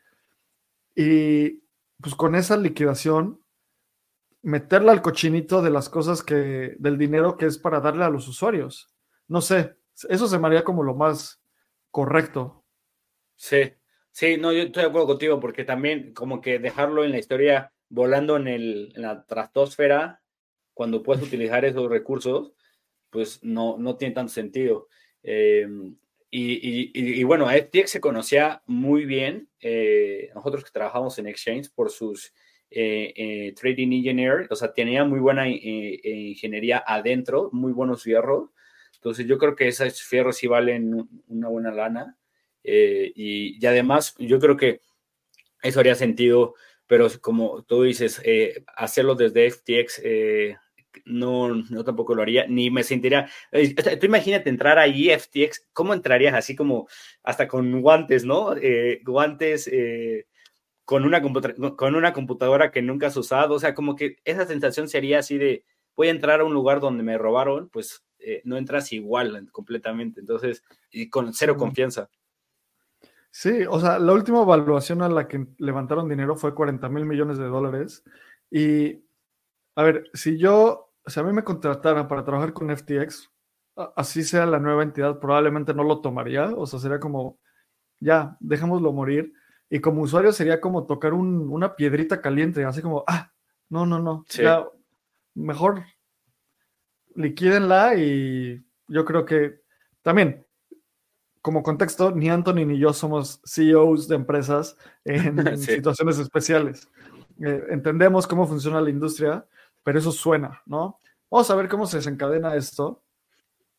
Y pues con esa liquidación, meterla al cochinito de las cosas que, del dinero que es para darle a los usuarios no sé, eso se me haría como lo más correcto. Sí, sí, no, yo estoy de acuerdo contigo porque también como que dejarlo en la historia volando en, el, en la trastosfera cuando puedes utilizar esos recursos, pues no, no tiene tanto sentido. Em, y, y, y, bueno, FTX se conocía muy bien, eh, nosotros que trabajamos en Exchange, por sus eh, eh, trading engineer, o sea, tenía muy buena ingeniería adentro, muy buenos fierros, entonces yo creo que esos fierros sí valen una buena lana. Eh, y, además yo creo que eso haría sentido, pero como tú dices, eh, hacerlo desde FTX, eh, no, no tampoco lo haría, ni me sentiría, tú imagínate entrar ahí FTX, ¿cómo entrarías? Así como hasta con guantes, ¿no? guantes con, una con una computadora que nunca has usado, o sea, como que esa sensación sería así de, voy a entrar a un lugar donde me robaron, pues eh, no entras igual completamente, entonces, y con cero confianza. Sí, o sea, la última evaluación a la que levantaron dinero fue 40 mil millones de dólares. Y, a ver, si yo, si a mí me contrataran para trabajar con FTX, así sea la nueva entidad, probablemente no lo tomaría. O sea, sería como, ya, dejémoslo morir. Y como usuario sería como tocar una piedrita caliente, así como, ah, no, no, no, ya, mejor liquídenla y yo creo que también, como contexto, ni Anthony ni yo somos CEOs de empresas en, situaciones especiales. Eh, entendemos cómo funciona la industria, pero eso suena, ¿no? Vamos a ver cómo se desencadena esto.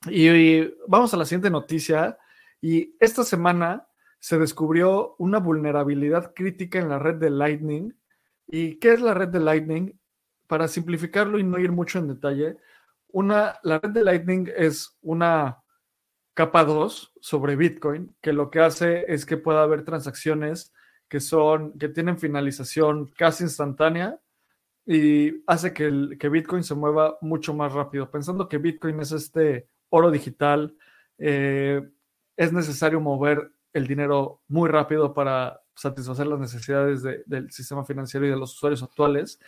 Y, vamos a la siguiente noticia. Y esta semana se descubrió una vulnerabilidad crítica en la red de Lightning. ¿Y qué es la red de Lightning? Para simplificarlo y no ir mucho en detalle, una, la red de Lightning es una capa 2 sobre Bitcoin, que lo que hace es que pueda haber transacciones que son, que tienen finalización casi instantánea y hace que, Bitcoin se mueva mucho más rápido. Pensando que Bitcoin es este oro digital, eh, es necesario mover el dinero muy rápido para satisfacer las necesidades del sistema financiero y de los usuarios actuales.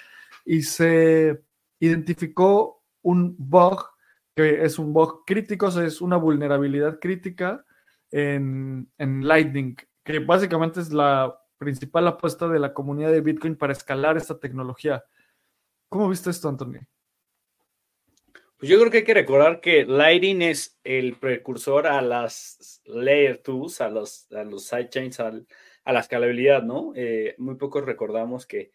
Y se identificó un bug que es un bug crítico, es una vulnerabilidad crítica en, Lightning, que básicamente es la principal apuesta de la comunidad de Bitcoin para escalar esta tecnología. ¿Cómo viste esto, Antonio? Pues yo creo que hay que recordar que Lightning es el precursor a las Layer 2, a los, a los sidechains, a la escalabilidad, ¿no? Eh, muy pocos recordamos que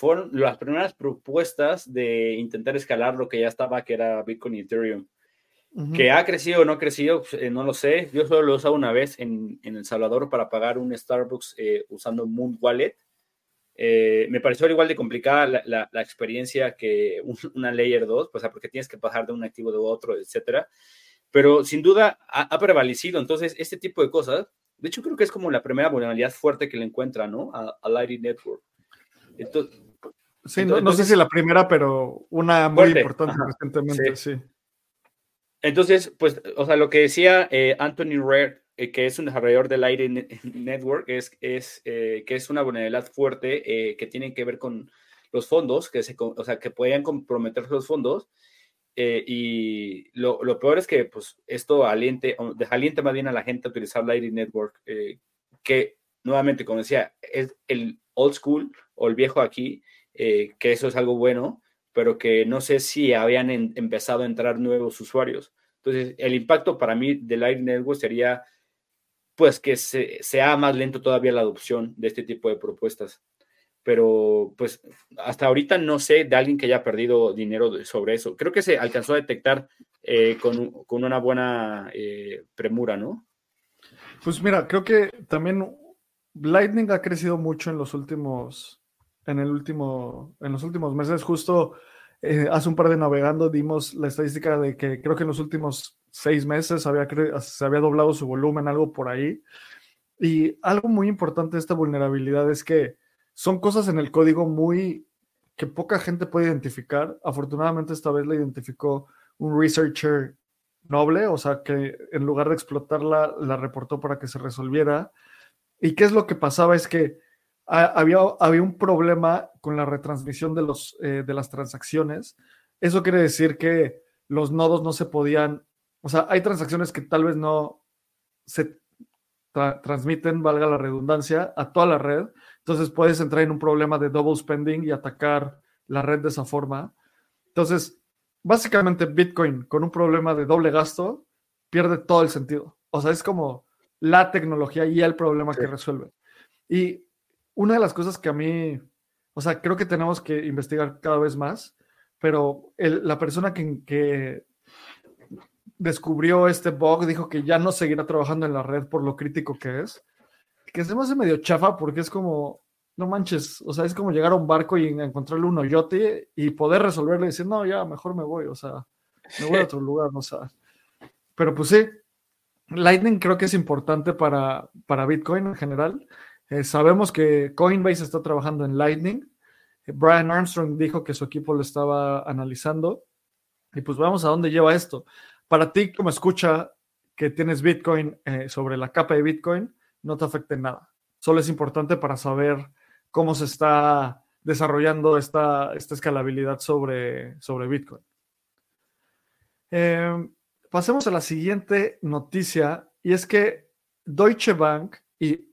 fueron las primeras propuestas de intentar escalar lo que ya estaba, que era Bitcoin y Ethereum. Que ha crecido o no ha crecido, pues, eh, no lo sé. Yo solo lo he usado una vez en, El Salvador para pagar un Starbucks eh, usando Moon Wallet. Eh, me pareció igual de complicada la, experiencia que una Layer 2, pues, porque tienes que pasar de un activo de otro, etcétera. Pero sin duda ha, prevalecido. Entonces, este tipo de cosas, de hecho, creo que es como la primera vulnerabilidad fuerte que le encuentra, ¿no? A, a Lightning Network. Entonces, sí, no, sé si la primera, pero una muy importante recientemente, sí. Entonces, pues, o sea, lo que decía eh, Anthony Rare eh, que es un desarrollador del aire network, es, es eh, que es una vulnerabilidad fuerte que tiene que ver con los fondos, que se, o sea, que podían comprometer los fondos. y lo, lo, peor es que pues, esto aliente, desaliente más bien a la gente a utilizar Lightning Network, que nuevamente, como decía, es el old school o el viejo aquí, que eso es algo bueno, pero que no sé si habían empezado a entrar nuevos usuarios. Entonces, el impacto para mí de Lightning Network sería pues que se, sea más lento todavía la adopción de este tipo de propuestas. Pero pues hasta ahorita no sé de alguien que haya perdido dinero sobre eso. Creo que se alcanzó a detectar eh, con, una buena eh, premura, ¿no? Pues mira, creo que también Lightning ha crecido mucho en los últimos, en el último, en los últimos meses. Justo eh, hace un par de navegando dimos la estadística de que creo que en los últimos seis meses había se había doblado su volumen, algo por ahí. Y algo muy importante de esta vulnerabilidad es que son cosas en el código muy que poca gente puede identificar. Afortunadamente esta vez la identificó un researcher noble, o sea que en lugar de explotarla, la reportó para que se resolviera. ¿Y qué es lo que pasaba? Es que había, había un problema con la retransmisión de, los, eh, de las transacciones. Eso quiere decir que los nodos no se podían o sea, hay transacciones que tal vez no se transmiten, valga la redundancia, a toda la red. Entonces puedes entrar en un problema de double spending y atacar la red de esa forma. Entonces, básicamente Bitcoin con un problema de doble gasto pierde todo el sentido. O sea, es como la tecnología y el problema que resuelve. Y una de las cosas que a mí, o sea, creo que tenemos que investigar cada vez más, pero la persona que, descubrió este bug, dijo que ya no seguirá trabajando en la red por lo crítico que es. Que se me hace medio chafa porque es como, no manches, o sea, es como llegar a un barco y encontrarle un hoyote y poder resolverlo y decir, no, ya, mejor me voy, o sea, me voy a otro lugar, o sea. Pero pues sí, Lightning creo que es importante para, para Bitcoin en general. Eh, sabemos que Coinbase está trabajando en Lightning. Brian Armstrong dijo que su equipo lo estaba analizando. Y pues vamos a dónde lleva esto para ti como escucha que tienes Bitcoin eh, sobre la capa de Bitcoin, no te afecta nada. Solo es importante para saber cómo se está desarrollando esta, esta escalabilidad sobre, sobre Bitcoin. Em, pasemos a la siguiente noticia y es que Deutsche Bank y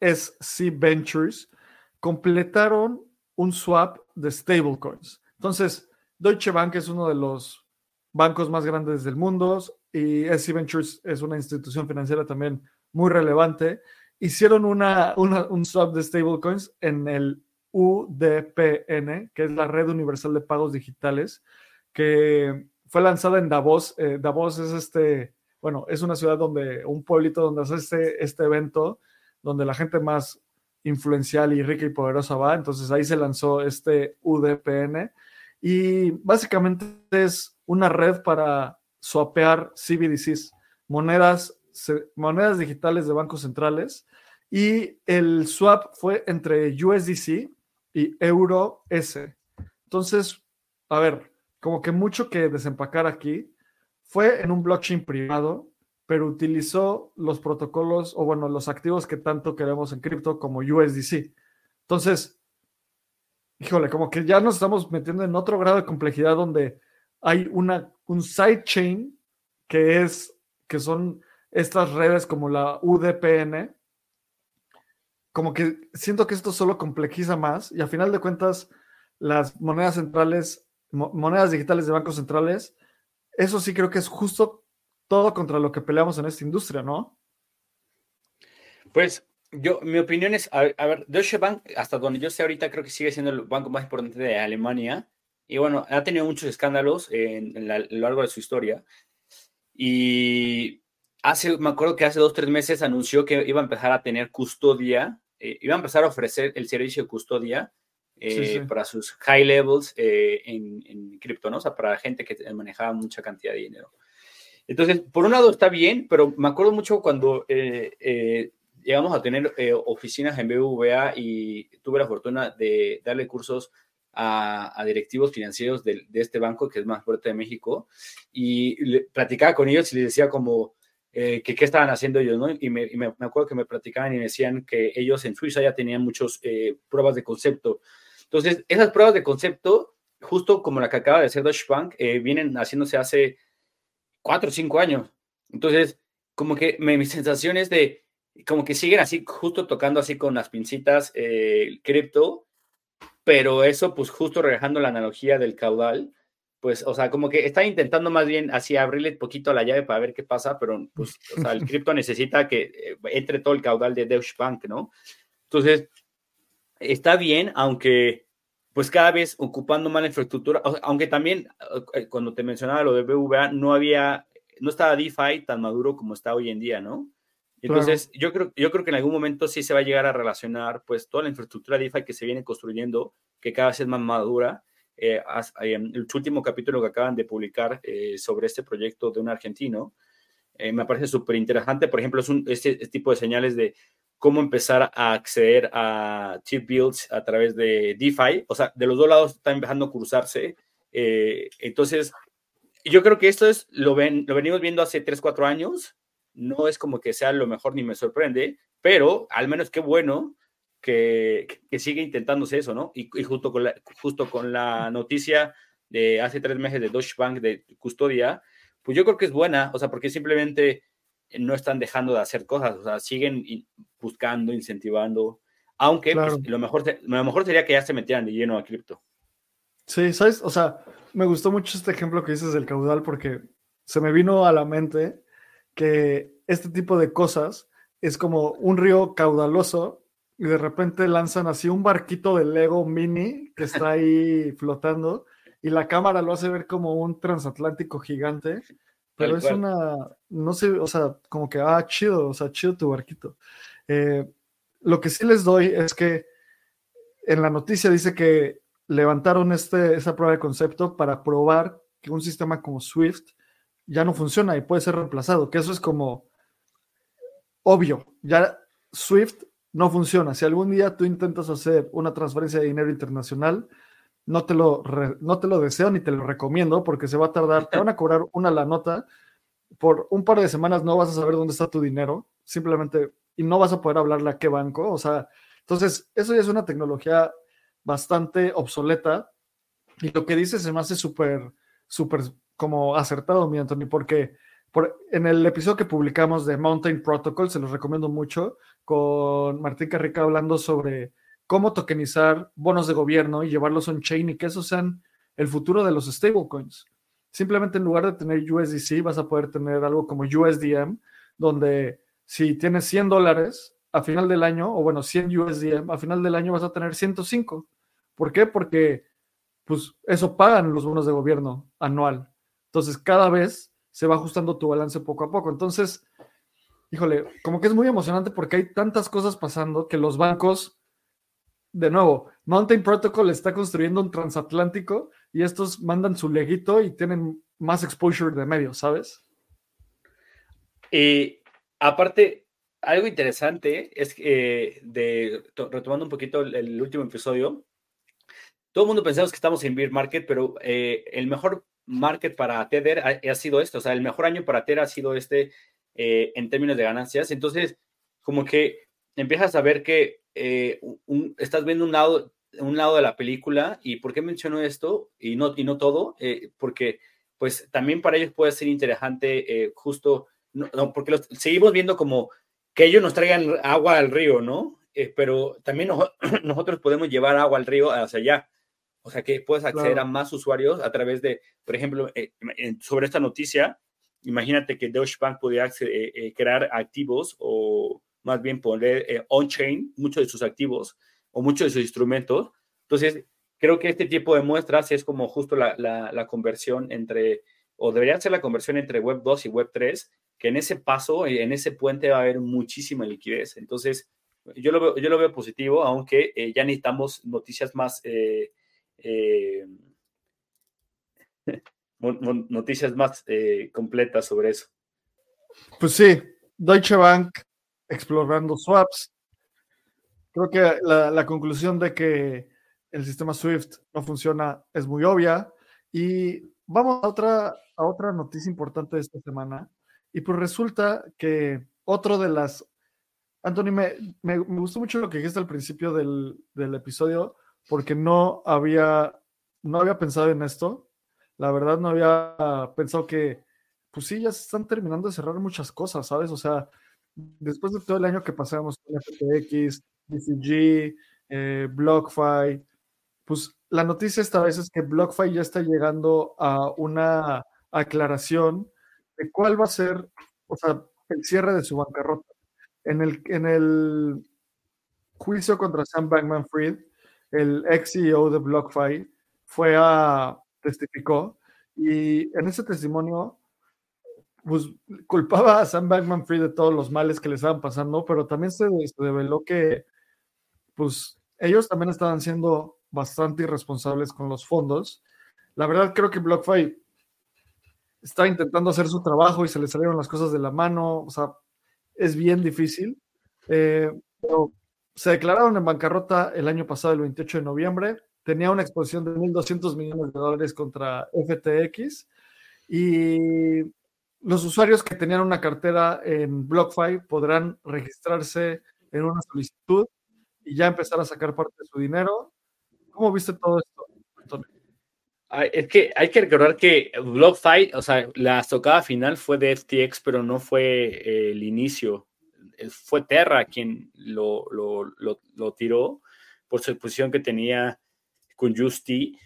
SC Ventures completaron un swap de stablecoins. Entonces, Deutsche Bank es uno de los bancos más grandes del mundo y SC Ventures es una institución financiera también muy relevante. Hicieron una, un swap de stablecoins en el UDPN, que es la Red Universal de Pagos Digitales, que fue lanzada en Davos. Eh, Davos es este, bueno, es una ciudad donde, un pueblito donde hace este, este evento, donde la gente más influencial y rica y poderosa va. Entonces ahí se lanzó este UDPN y básicamente es una red para swapear CBDCs, monedas, monedas digitales de bancos centrales. Y el swap fue entre USDC y Euro S. Entonces, a ver, como que mucho que desempacar aquí. Fue en un blockchain privado, pero utilizó los protocolos o bueno, los activos que tanto queremos en cripto como USDC. Entonces, híjole, como que ya nos estamos metiendo en otro grado de complejidad donde hay una, un sidechain que es, que son estas redes como la UDPN, como que siento que esto solo complejiza más y a final de cuentas las monedas centrales, monedas digitales de bancos centrales, eso sí creo que es justo todo contra lo que peleamos en esta industria, ¿no? Pues yo, mi opinión es, a, ver, Deutsche Bank, hasta donde yo sé ahorita, creo que sigue siendo el banco más importante de Alemania. Y bueno, ha tenido muchos escándalos en, a lo largo de su historia. Y hace, me acuerdo que hace dos, tres meses anunció que iba a empezar a tener custodia iban a empezar a ofrecer el servicio de custodia para sus high levels en, en cripto, ¿no? O sea, para gente que manejaba mucha cantidad de dinero. Entonces, por un lado está bien, pero me acuerdo mucho cuando llegamos a tener oficinas en BBVA y tuve la fortuna de darle cursos a, directivos financieros de, este banco, que es más fuerte de México, y platicaba con ellos y les decía como eh, que qué estaban haciendo ellos, ¿no? Y, me, acuerdo que me platicaban y me decían que ellos en Suiza ya tenían muchas eh, pruebas de concepto. Entonces, esas pruebas de concepto, justo como la que acaba de hacer Deutsche Bank, eh, vienen haciéndose hace cuatro o cinco años. Entonces, como que me, mi sensación es de, como que siguen así, justo tocando así con las pincitas el cripto, pero eso, pues justo relajando la analogía del caudal, pues, o sea, como que está intentando más bien así abrirle poquito la llave para ver qué pasa, pero pues, el cripto necesita que eh, entre todo el caudal de Deutsche Bank, ¿no? Entonces, está bien, aunque pues cada vez ocupando más la infraestructura, aunque también eh, cuando te mencionaba lo de BVA, no había, no estaba DeFi tan maduro como está hoy en día, ¿no? Entonces, yo, creo, yo creo que en algún momento sí se va a llegar a relacionar pues toda la infraestructura DeFi que se viene construyendo, que cada vez es más madura. Eh, el último capítulo que acaban de publicar eh, sobre este proyecto de un argentino, eh, me parece súper interesante. Por ejemplo, es un, este, este, tipo de señales de cómo empezar a acceder a chip builds a través de DeFi. O sea, de los dos lados están empezando a cruzarse. entonces, yo creo que esto es, lo, ven, lo venimos viendo hace 3, 4 años no es como que sea lo mejor ni me sorprende, pero al menos qué bueno que, que sigue intentándose eso, ¿no? Y, justo, con la, justo con la noticia de hace tres meses de Deutsche Bank de custodia, pues yo creo que es buena, o sea, porque simplemente no están dejando de hacer cosas, o sea, siguen buscando, incentivando, aunque pues, lo, mejor, lo mejor sería que ya se metieran de lleno a cripto. Sí, ¿sabes? O sea, me gustó mucho este ejemplo que dices del caudal porque se me vino a la mente que este tipo de cosas es como un río caudaloso y de repente lanzan así un barquito de Lego mini que está ahí flotando y la cámara lo hace ver como un transatlántico gigante, pero es una, no sé, o sea, como que, ah, chido, o sea, chido tu barquito. Eh, lo que sí les doy es que en la noticia dice que levantaron este, esa prueba de concepto para probar que un sistema como Swift ya no funciona y puede ser reemplazado, que eso es como obvio, ya Swift no funciona. Si algún día tú intentas hacer una transferencia de dinero internacional, no te lo, no te lo deseo ni te lo recomiendo porque se va a tardar, te van a cobrar una la nota, por un par de semanas no vas a saber dónde está tu dinero, simplemente, y no vas a poder hablarle a qué banco, o sea, entonces eso ya es una tecnología bastante obsoleta y lo que dices se me hace súper, súper como acertado, mi Anthony, porque por, en el episodio que publicamos de Mountain Protocol, se los recomiendo mucho, con Martín Carrica hablando sobre cómo tokenizar bonos de gobierno y llevarlos on-chain y que esos sean el futuro de los stablecoins. Simplemente en lugar de tener USDC, vas a poder tener algo como USDM, donde si tienes 100 dólares a final del año, o bueno, 100 USDM, a final del año vas a tener 105. ¿Por qué? Porque pues eso pagan los bonos de gobierno anual. Entonces, cada vez se va ajustando tu balance poco a poco. Entonces, híjole, como que es muy emocionante porque hay tantas cosas pasando que los bancos, de nuevo, Mountain Protocol está construyendo un transatlántico y estos mandan su leguito y tienen más exposure de medio, ¿sabes? Y aparte, algo interesante es que, de, retomando un poquito el, último episodio, todo el mundo pensamos que estamos en bear market, pero eh, el mejor market para Tether ha, sido esto, o sea, el mejor año para Tether ha sido este eh, en términos de ganancias. Entonces, como que empiezas a ver que eh, estás viendo un lado, un lado de la película y por qué menciono esto y no, y no todo, eh, porque pues también para ellos puede ser interesante justo, no, porque seguimos viendo como que ellos nos traigan agua al río, ¿no? pero también nosotros podemos llevar agua al río hacia allá. O sea, que puedes acceder a más usuarios a través de, por ejemplo, eh, sobre esta noticia, imagínate que Deutsche Bank podría eh, eh, crear activos o más bien poner on-chain muchos de sus activos o muchos de sus instrumentos. Entonces, creo que este tipo de muestras es como justo la, la, conversión entre, o debería ser la conversión entre Web 2 y Web 3, que en ese paso, en ese puente va a haber muchísima liquidez. Entonces, yo lo veo, yo lo veo positivo, aunque eh, ya necesitamos noticias más, eh, eh, noticias más completas sobre eso. Pues sí, Deutsche Bank explorando swaps. Creo que la, la conclusión de que el sistema SWIFT no funciona es muy obvia. Y vamos a otra, a otra noticia importante de esta semana. Y pues resulta que otro de las Anthony, me, me, gustó mucho lo que dijiste al principio del, del, episodio, porque no había, no había pensado en esto. La verdad, no había pensado que, pues sí, ya se están terminando de cerrar muchas cosas, ¿sabes? O sea, después de todo el año que pasamos con FTX, BCG, eh, BlockFi, pues la noticia esta vez es que BlockFi ya está llegando a una aclaración de cuál va a ser, o sea, el cierre de su bancarrota. En el, en el juicio contra Sam Bankman Fried, el ex CEO de BlockFi fue a testificó y en ese testimonio pues culpaba a Sam Bankman Fried de todos los males que le estaban pasando, pero también se, se reveló que pues ellos también estaban siendo bastante irresponsables con los fondos. La verdad creo que BlockFi está intentando hacer su trabajo y se le salieron las cosas de la mano. O sea, es bien difícil. Eh, pero se declararon en bancarrota el año pasado, el 28 de noviembre. Tenía una exposición de 1.200 millones de dólares contra FTX y los usuarios que tenían una cartera en BlockFi podrán registrarse en una solicitud y ya empezar a sacar parte de su dinero. ¿Cómo viste todo esto? Es que hay que recordar que BlockFi, o sea, la tocada final fue de FTX, pero no fue eh, el inicio. Fue Terra quien lo, lo, tiró por su exposición que tenía con Justy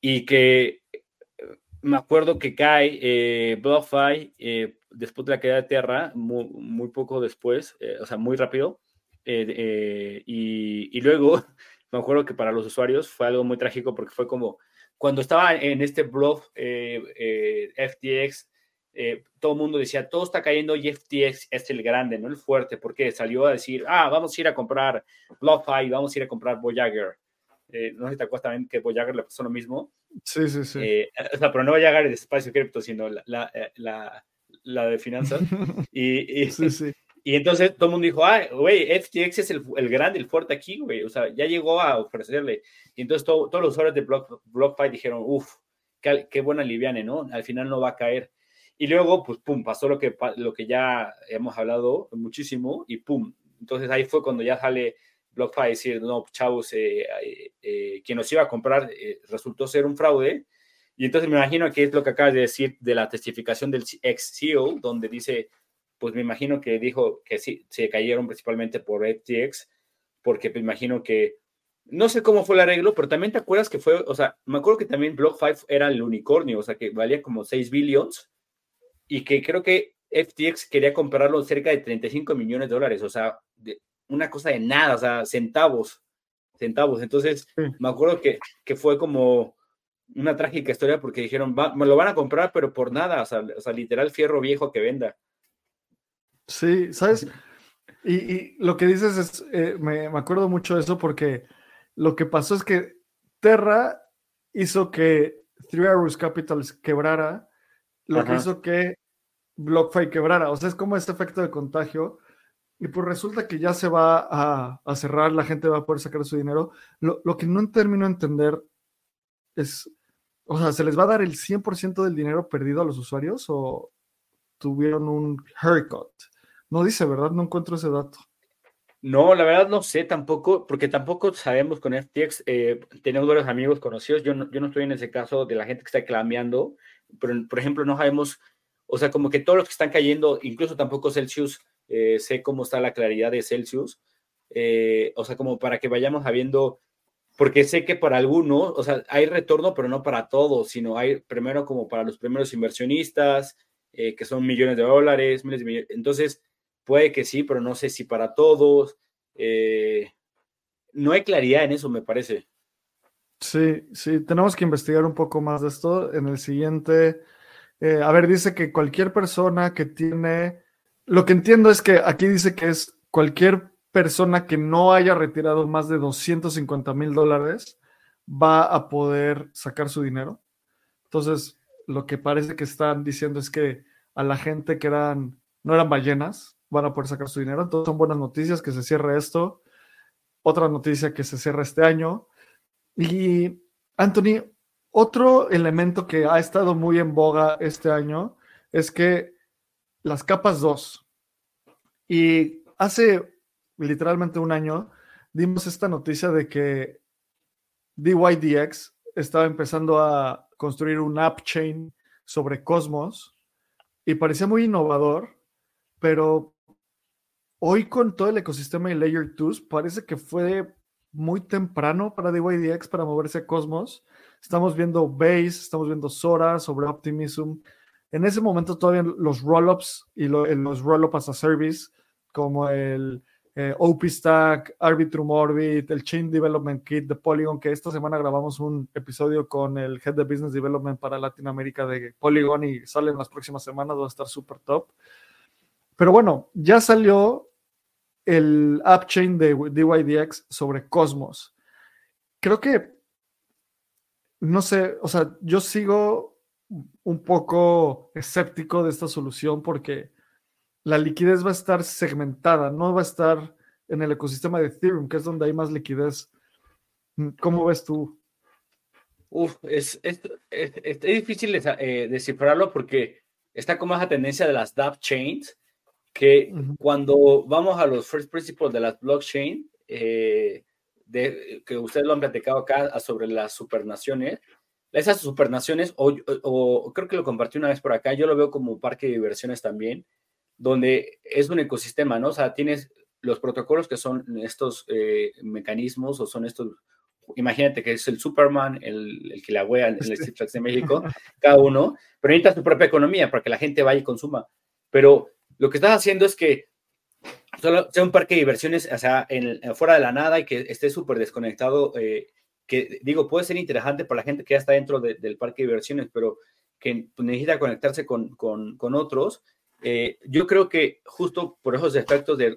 y que eh, me acuerdo que cae eh, BlockFi eh, después de la caída de Terra, muy, muy poco después, o sea, muy rápido. Y, y luego me acuerdo que para los usuarios fue algo muy trágico porque fue como cuando estaba en este blog eh, eh, FTX, eh, todo el mundo decía, todo está cayendo y FTX es el grande, no el fuerte, porque salió a decir, ah, vamos a ir a comprar BlockFi, vamos a ir a comprar Voyager. no sé si te acuerdas también que Voyager le pasó lo mismo. Sí, sí, sí. o sea, pero no Voyager de espacio cripto, sino la, la, la, la de finanzas. y, y, sí, sí. Y entonces todo el mundo dijo, ah, güey, FTX es el, el, grande, el fuerte aquí, güey. O sea, ya llegó a ofrecerle. Y entonces todos los usuarios de Block, BlockFi dijeron, uff, qué, qué, buena liviane, ¿no? Al final no va a caer. Y luego, pues, pum, pasó lo que, lo que ya hemos hablado muchísimo y pum. Entonces ahí fue cuando ya sale BlockFi a decir, no, chavos, eh, eh, eh, quien nos iba a comprar eh, resultó ser un fraude. Y entonces me imagino que es lo que acabas de decir de la testificación del ex CEO, donde dice, pues me imagino que dijo que sí, se cayeron principalmente por FTX, porque me imagino que, no sé cómo fue el arreglo, pero también te acuerdas que fue, o sea, me acuerdo que también Block5 era el unicornio, o sea, que valía como 6 billones, y que creo que FTX quería comprarlo cerca de 35 millones de dólares, o sea, de una cosa de nada, o sea, centavos, centavos. Entonces, me acuerdo que, que fue como una trágica historia porque dijeron, me lo van a comprar, pero por nada, o sea, o sea literal fierro viejo que venda. Sí, ¿sabes? Y, lo que dices es, eh, me, acuerdo mucho de eso porque lo que pasó es que Terra hizo que Three Arrows Capital quebrara, lo que hizo que BlockFi quebrara. O sea, es como este efecto de contagio. Y pues resulta que ya se va a, cerrar, la gente va a poder sacar su dinero. Lo, lo, que no termino de entender es, o sea, ¿se les va a dar el 100% del dinero perdido a los usuarios o tuvieron un haircut? No dice, ¿verdad? No encuentro ese dato. No, la verdad no sé tampoco, porque tampoco sabemos con FTX, eh, tenemos varios amigos conocidos, yo no, yo no estoy en ese caso de la gente que está clameando, pero por ejemplo no sabemos, o sea, como que todos los que están cayendo, incluso tampoco Celsius, eh, sé cómo está la claridad de Celsius, eh, o sea, como para que vayamos sabiendo, porque sé que para algunos, o sea, hay retorno, pero no para todos, sino hay primero como para los primeros inversionistas, que son millones de dólares, miles de millones, entonces Puede que sí, pero no sé si para todos. Eh, no hay claridad en eso, me parece. Sí, sí, tenemos que investigar un poco más de esto. En el siguiente, eh, a ver, dice que cualquier persona que tiene, lo que entiendo es que aquí dice que es cualquier persona que no haya retirado más de 250 mil dólares va a poder sacar su dinero. Entonces, lo que parece que están diciendo es que a la gente que eran, no eran ballenas, van a poder sacar su dinero. Entonces, son buenas noticias que se cierre esto. Otra noticia que se cierra este año. Y, Anthony, otro elemento que ha estado muy en boga este año es que las capas 2. Y hace literalmente un año, dimos esta noticia de que DYDX estaba empezando a construir un app chain sobre Cosmos y parecía muy innovador, pero hoy con todo el ecosistema de Layer 2 parece que fue muy temprano para DYDX para moverse a Cosmos. Estamos viendo Base, estamos viendo Sora sobre Optimism. En ese momento todavía los rollups y los rollups as a service como el eh, OpenStack, Arbitrum Orbit, el Chain Development Kit de Polygon, que esta semana grabamos un episodio con el Head de Business Development para Latinoamérica de Polygon y sale en las próximas semanas, va a estar súper top. Pero bueno, ya salió el app chain de DYDX sobre Cosmos. Creo que, no sé, o sea, yo sigo un poco escéptico de esta solución porque la liquidez va a estar segmentada, no va a estar en el ecosistema de Ethereum, que es donde hay más liquidez. ¿Cómo ves tú? Uf, es, es, difícil eh, descifrarlo porque está como esa tendencia de las dApp chains, que cuando vamos a los first principles de las blockchain, eh, de, que ustedes lo han platicado acá sobre las supernaciones, esas supernaciones, o, o, creo que lo compartí una vez por acá, yo lo veo como parque de diversiones también, donde es un ecosistema, ¿no? O sea, tienes los protocolos que son estos eh, mecanismos o son estos, imagínate que es el Superman, el, el que la wea en el Citrax de México, cada uno, pero necesitas tu propia economía para que la gente vaya y consuma. Pero lo que estás haciendo es que solo sea un parque de diversiones, o sea, en, fuera de la nada y que esté súper desconectado, eh, que digo, puede ser interesante para la gente que ya está dentro del parque de diversiones, pero que necesita conectarse con, con, otros eh, yo creo que justo por esos efectos de,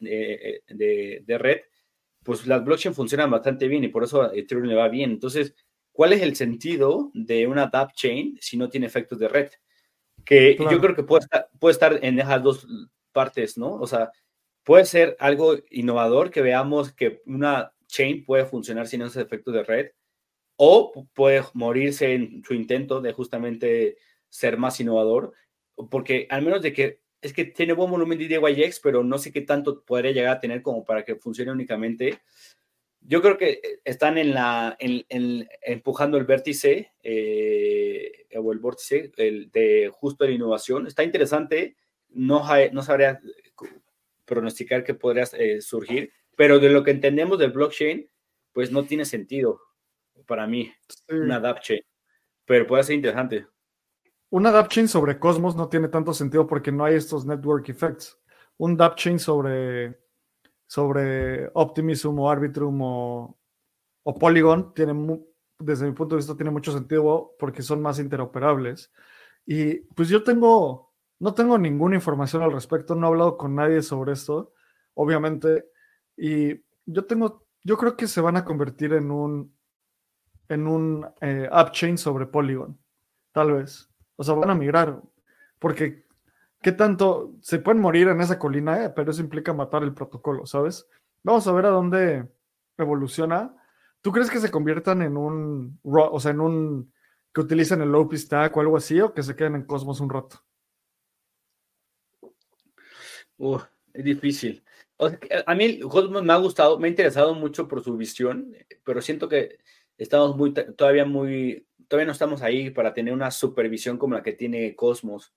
de, red, pues las blockchain funcionan bastante bien y por eso Ethereum le va bien. Entonces, ¿cuál es el sentido de una DApp chain si no tiene efectos de red? Que yo creo que puede estar, puede estar en esas dos partes, ¿no? O sea, puede ser algo innovador que veamos que una chain puede funcionar sin esos efectos de red o puede morirse en su intento de justamente ser más innovador porque al menos de que es que tiene buen volumen de DYX, pero no sé qué tanto podría llegar a tener como para que funcione únicamente. Yo creo que están en la, en, empujando el vértice eh, o el vórtice el de justo la innovación. Está interesante, no, no sabría pronosticar qué podría eh, surgir, pero de lo que entendemos del blockchain, pues no tiene sentido para mí una DApp chain, pero puede ser interesante una chain sobre Cosmos no tiene tanto sentido porque no hay estos network effects. Un chain sobre, sobre Optimism o Arbitrum o, Polygon tiene, desde mi punto de vista, tiene mucho sentido porque son más interoperables. Y pues yo tengo, no tengo ninguna información al respecto, no he hablado con nadie sobre esto, obviamente. Y yo tengo, yo creo que se van a convertir en un, en un eh, app chain sobre Polygon, tal vez. O sea, van a migrar. Porque, ¿qué tanto? Se pueden morir en esa colina, eh, pero eso implica matar el protocolo, ¿sabes? Vamos a ver a dónde evoluciona. ¿Tú crees que se conviertan en un, o sea, en un, que utilicen el OP Stack o algo así, o que se queden en Cosmos un rato? es difícil. a mí Cosmos me ha gustado, me ha interesado mucho por su visión, pero siento que estamos muy, todavía muy todavía no estamos ahí para tener una supervisión como la que tiene Cosmos.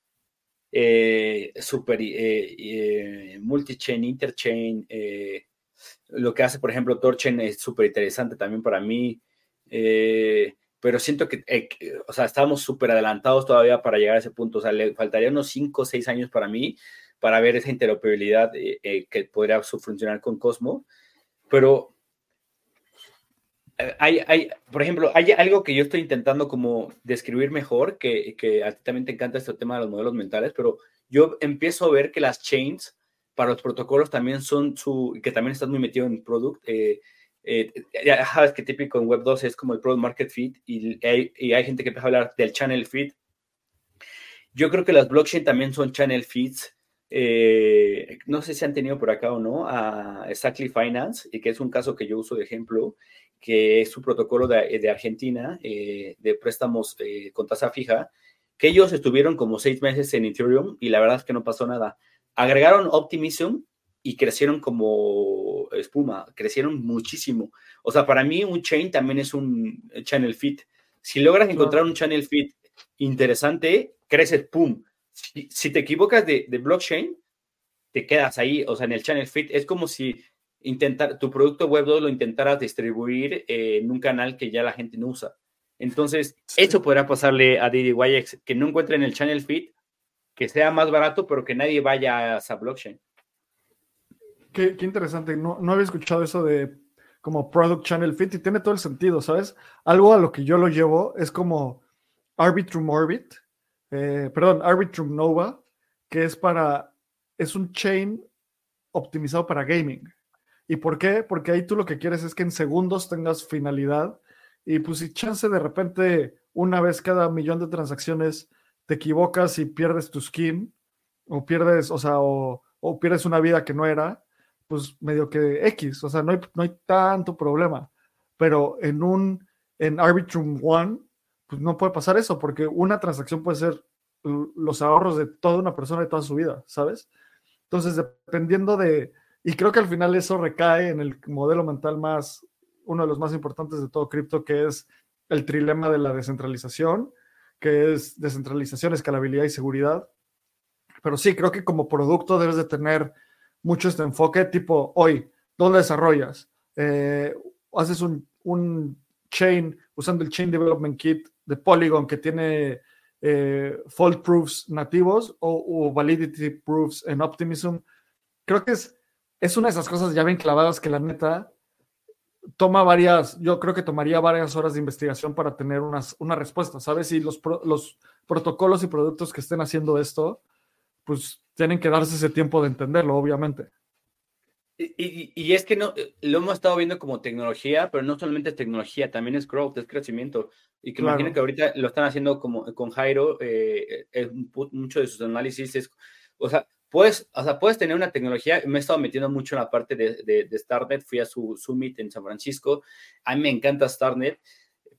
Eh, super eh, eh, multi-chain, interchain, eh, lo que hace, por ejemplo, Torchain es súper interesante también para mí, pero siento que, o sea, estamos súper adelantados todavía para llegar a ese punto, o sea, le faltaría unos 5 o 6 años para mí para ver esa interoperabilidad que podría funcionar con Cosmos, pero hay, hay, por ejemplo, hay algo que yo estoy intentando como describir mejor, que, que a ti también te encanta este tema de los modelos mentales, pero yo empiezo a ver que las chains para los protocolos también son su, que también estás muy metido en product. Eh, eh, ya sabes que típico en Web 2 es como el Product Market Fit y hay, y hay gente que empieza a hablar del Channel Fit. Yo creo que las blockchain también son Channel Feeds. Eh, no sé si han tenido por acá o no a Exactly Finance, y que es un caso que yo uso de ejemplo, que es su protocolo de, de Argentina de préstamos con tasa fija, que ellos estuvieron como seis meses en Ethereum y la verdad es que no pasó nada agregaron Optimism y crecieron como espuma, crecieron muchísimo. O sea, para mí un chain también es un channel fit. Si logras encontrar un channel fit interesante, creces, ¡pum! Si, te equivocas de, blockchain, te quedas ahí, o sea, en el channel fit. Es como si intentar, tu producto web 2 lo intentaras distribuir en un canal que ya la gente no usa. Entonces, eso podrá pasarle a DDYX, que no encuentren el channel fit que sea más barato, pero que nadie vaya a esa blockchain. Qué, interesante. No, no había escuchado eso de como Product Channel Fit y tiene todo el sentido, ¿sabes? Algo a lo que yo lo llevo es como Arbitrum Orbit, eh, perdón, Arbitrum Nova, que es para, es un chain optimizado para gaming. ¿Y por qué? Porque ahí tú lo que quieres es que en segundos tengas finalidad y pues si chance de repente una vez cada millón de transacciones te equivocas y pierdes tu skin, o pierdes, o sea, o, pierdes una vida que no era, pues medio que X, o sea, no hay, no hay tanto problema. Pero en un, en Arbitrum One, pues no puede pasar eso, porque una transacción puede ser los ahorros de toda una persona de toda su vida, ¿sabes? Entonces, dependiendo de, y creo que al final eso recae en el modelo mental más, uno de los más importantes de todo cripto, que es el trilema de la descentralización que es descentralización, escalabilidad y seguridad. Pero sí, creo que como producto debes de tener mucho este enfoque, tipo, hoy, ¿dónde desarrollas? Eh, haces un, un, chain usando el Chain Development Kit de Polygon que tiene eh, fault proofs nativos o, validity proofs en Optimism. Creo que es, es una de esas cosas ya bien clavadas que la neta toma varias, yo creo que tomaría varias horas de investigación para tener unas, una respuesta, ¿sabes? Y los, los protocolos y productos que estén haciendo esto, pues tienen que darse ese tiempo de entenderlo, obviamente. Y, y, es que no, eh, lo hemos estado viendo como tecnología, pero no solamente es tecnología, también es growth, es crecimiento. Y que imagino que ahorita lo están haciendo como con Jairo, eh, eh mucho de sus análisis es, o sea, puedes, o sea, puedes tener una tecnología, me he estado metiendo mucho en la parte de, de, StarNet, fui a su summit en San Francisco, a mí me encanta StarNet,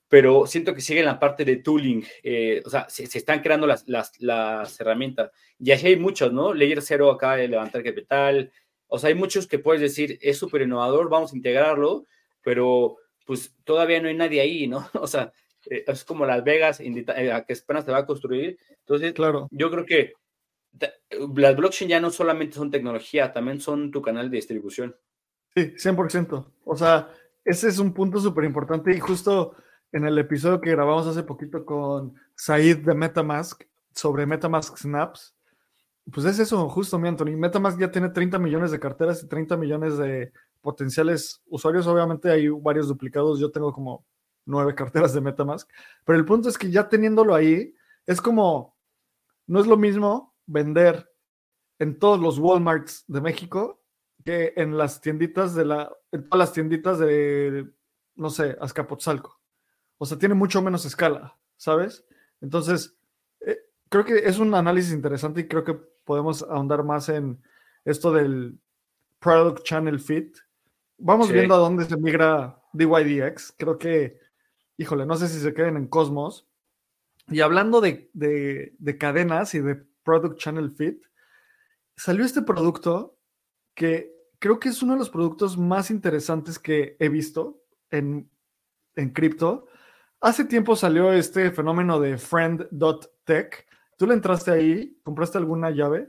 pero siento que sigue en la parte de tooling, eh, o sea, se, están creando las, las, las, herramientas, y así hay muchos, ¿no? Layer Zero acá de levantar capital, o sea, hay muchos que puedes decir, es súper innovador, vamos a integrarlo, pero pues todavía no hay nadie ahí, ¿no? O sea, eh, es como Las Vegas, eh, que apenas se va a construir. Entonces, claro. yo creo que las blockchain ya no solamente son tecnología, también son tu canal de distribución. Sí, 100%. O sea, ese es un punto súper importante y justo en el episodio que grabamos hace poquito con Said de Metamask sobre Metamask Snaps, pues es eso, justo mi Anthony. Metamask ya tiene 30 millones de carteras y 30 millones de potenciales usuarios. Obviamente hay varios duplicados. Yo tengo como nueve carteras de Metamask. Pero el punto es que ya teniéndolo ahí, es como, no es lo mismo vender en todos los Walmarts de México que en las tienditas de la, en todas las tienditas de, no sé, Azcapotzalco. O sea, tiene mucho menos escala, ¿sabes? Entonces, eh, creo que es un análisis interesante y creo que podemos ahondar más en esto del Product Channel Fit. Vamos viendo a dónde se migra DYDX. Creo que, híjole, no sé si se queden en Cosmos. Y hablando de, de cadenas y de Product Channel Fit, salió este producto que creo que es uno de los productos más interesantes que he visto en, en cripto. Hace tiempo salió este fenómeno de friend.tech. ¿Tú le entraste ahí? ¿Compraste alguna llave?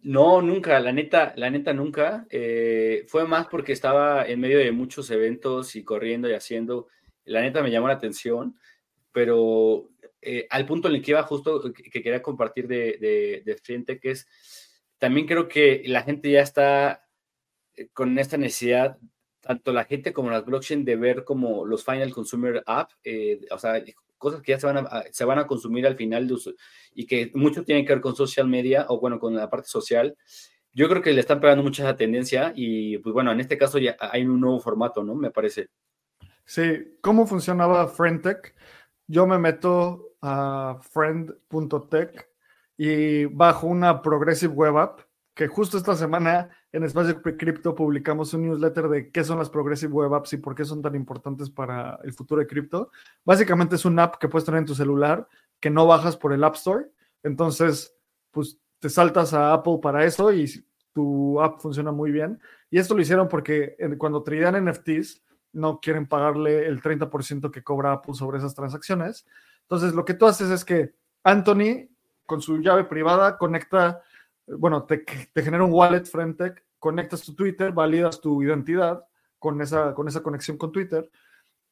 No, nunca, la neta, la neta nunca. Eh, fue más porque estaba en medio de muchos eventos y corriendo y haciendo. La neta me llamó la atención, pero eh, al punto en el que iba justo, que, quería compartir de, de, frente, que es, también creo que la gente ya está eh, con esta necesidad, tanto la gente como las blockchain, de ver como los final consumer app, eh, o sea, cosas que ya se van a, se van a consumir al final de uso, y que mucho tienen que ver con social media o bueno, con la parte social. yo creo que le están pegando mucha esa tendencia y pues bueno, en este caso ya hay un nuevo formato, ¿no? Me parece. Sí, ¿cómo funcionaba FriendTech? Yo me meto a friend.tech y bajo una Progressive Web App, que justo esta semana en Espacio Cripto publicamos un newsletter de qué son las Progressive Web Apps y por qué son tan importantes para el futuro de cripto. Básicamente es una app que puedes tener en tu celular que no bajas por el App Store. Entonces, pues te saltas a Apple para eso y tu app funciona muy bien. Y esto lo hicieron porque cuando tradean NFTs no quieren pagarle el 30% que cobra Apple sobre esas transacciones. Entonces, lo que tú haces es que Anthony, con su llave privada, conecta, bueno, te, genera un wallet Frentech, conectas tu Twitter, validas tu identidad con esa, con esa conexión con Twitter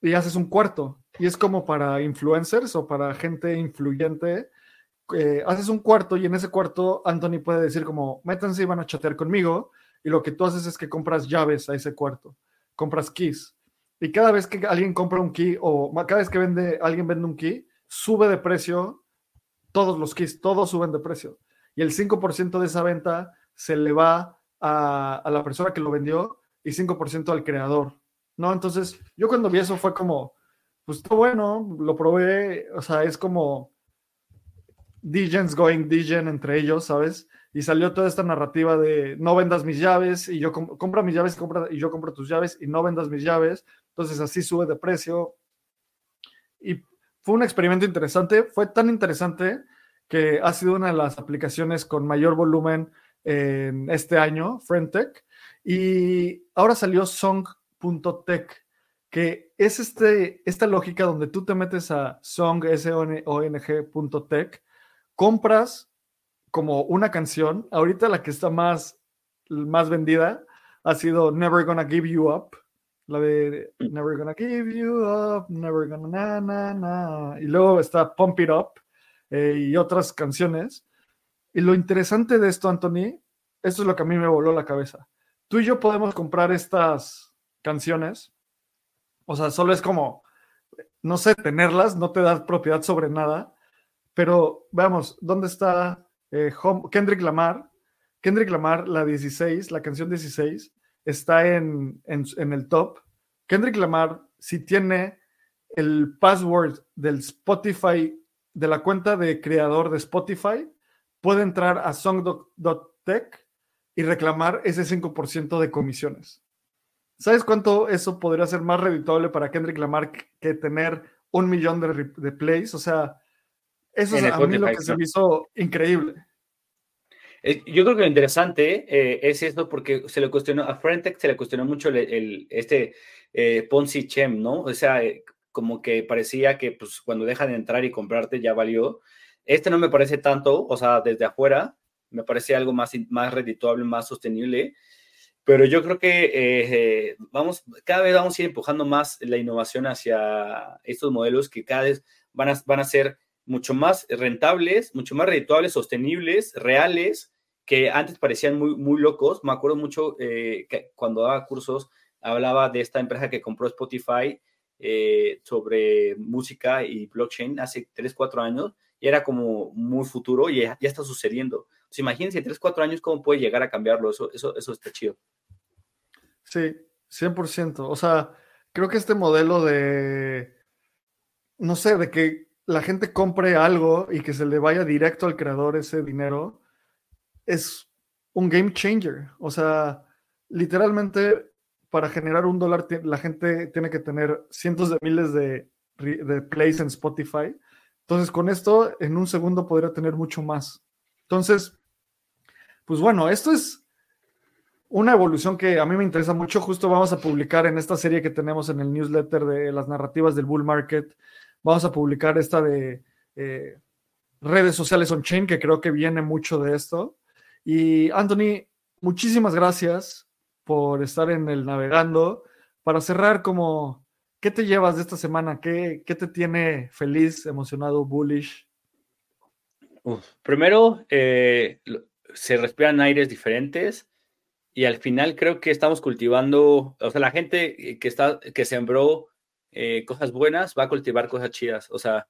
y haces un cuarto. Y es como para influencers o para gente influyente eh, haces un cuarto y en ese cuarto Anthony puede decir como, métanse y van a chatear conmigo y lo que tú haces es que compras llaves a ese cuarto, compras keys. Y cada vez que alguien compra un key o cada vez que vende, alguien vende un key, sube de precio todos los keys, todos suben de precio. Y el 5% de esa venta se le va a, a la persona que lo vendió y 5% al creador. ¿No? Entonces, yo cuando vi eso fue como, pues bueno, lo probé, o sea, es como Degens going Degen entre ellos, ¿sabes? Y salió toda esta narrativa de no vendas mis llaves y yo compra mis llaves compra, y yo compro tus llaves y no vendas mis llaves. Entonces así sube de precio. Y fue un experimento interesante. Fue tan interesante que ha sido una de las aplicaciones con mayor volumen en este año, FriendTech. Y ahora salió Song.tech, que es este, esta lógica donde tú te metes a song, compras como una canción. Ahorita la que está más, más vendida ha sido Never Gonna Give You Up. La de Never Gonna Give You Up, Never Gonna Na Na Na. Y luego está Pump It Up eh, y otras canciones. Y lo interesante de esto, Anthony, esto es lo que a mí me voló la cabeza. Tú y yo podemos comprar estas canciones. O sea, solo es como, no sé, tenerlas, no te da propiedad sobre nada pero veamos, ¿dónde está eh, Kendrick Lamar? Kendrick Lamar, la 16, la canción 16, está en, en, el top. Kendrick Lamar, si tiene el password del Spotify, de la cuenta de creador de Spotify, puede entrar a song.tech y reclamar ese 5% de comisiones. ¿Sabes cuánto eso podría ser más redituable para Kendrick Lamar que tener un millón de, de plays? O sea, eso es a mí lo que se me hizo increíble. Eh, yo creo que lo interesante eh, es esto porque se le cuestionó, a Frentech se le cuestionó mucho el, este eh, Ponzi Chem, ¿no? O sea, como que parecía que pues cuando dejan de entrar y comprarte ya valió. Este no me parece tanto, o sea, desde afuera, me parece algo más, más redituable, más sostenible, pero yo creo que vamos, cada vez vamos a ir empujando más la innovación hacia estos modelos que cada vez van a, van a ser mucho más rentables, mucho más redituables, sostenibles, reales, que antes parecían muy, muy locos. Me acuerdo mucho eh, que cuando daba cursos, hablaba de esta empresa que compró Spotify eh, sobre música y blockchain hace 3, 4 años, y era como muy futuro y ya, está sucediendo. imagínense, en 3, 4 años, cómo puede llegar a cambiarlo. Eso, eso, eso está chido. Sí, 100%. O sea, creo que este modelo de, no sé, de que la gente compre algo y que se le vaya directo al creador ese dinero, es un game changer. O sea, literalmente para generar un dólar la gente tiene que tener cientos de miles de, plays en Spotify. Entonces, con esto, en un segundo podría tener mucho más. Entonces, pues bueno, esto es una evolución que a mí me interesa mucho. Justo vamos a publicar en esta serie que tenemos en el newsletter de las narrativas del bull market Vamos a publicar esta de eh, redes sociales on-chain, que creo que viene mucho de esto. Y Anthony, muchísimas gracias por estar en el navegando. Para cerrar, como, ¿qué te llevas de esta semana? ¿Qué, qué te tiene feliz, emocionado, bullish? primero, eh, se respiran aires diferentes y al final creo que estamos cultivando, o sea, la gente que, está, que sembró eh, cosas buenas, va a cultivar cosas chidas. O sea,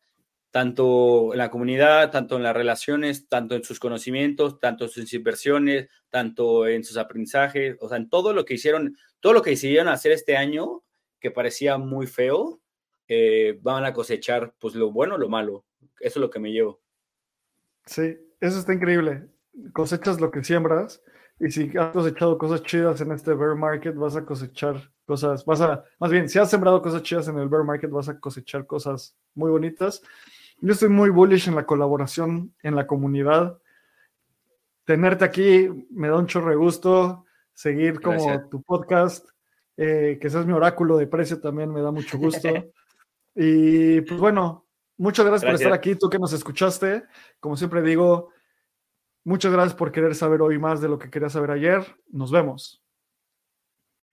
tanto en la comunidad, tanto en las relaciones, tanto en sus conocimientos, tanto en sus inversiones, tanto en sus aprendizajes, o sea, en todo lo que hicieron, todo lo que decidieron hacer este año, que parecía muy feo, eh, van a cosechar pues lo bueno lo malo. Eso es lo que me llevo. Sí, eso está increíble. Cosechas lo que siembras y si has cosechado cosas chidas en este bear market, vas a cosechar cosas, vas a, más bien, si has sembrado cosas chidas en el bear market, vas a cosechar cosas muy bonitas. Yo estoy muy bullish en la colaboración en la comunidad. Tenerte aquí me da un chorro de gusto. Seguir como tu podcast, eh, que seas mi oráculo de precio también me da mucho gusto. y pues bueno, muchas gracias, gracias, por estar aquí, tú que nos escuchaste. Como siempre digo, muchas gracias por querer saber hoy más de lo que querías saber ayer. Nos vemos.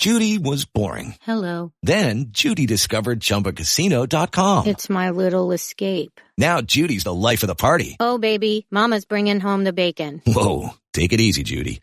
Judy was boring. Hello. Then Judy discovered ChumbaCasino.com. It's my little escape. Now Judy's the life of the party. Oh baby, Mama's bringing home the bacon. Whoa, take it easy, Judy.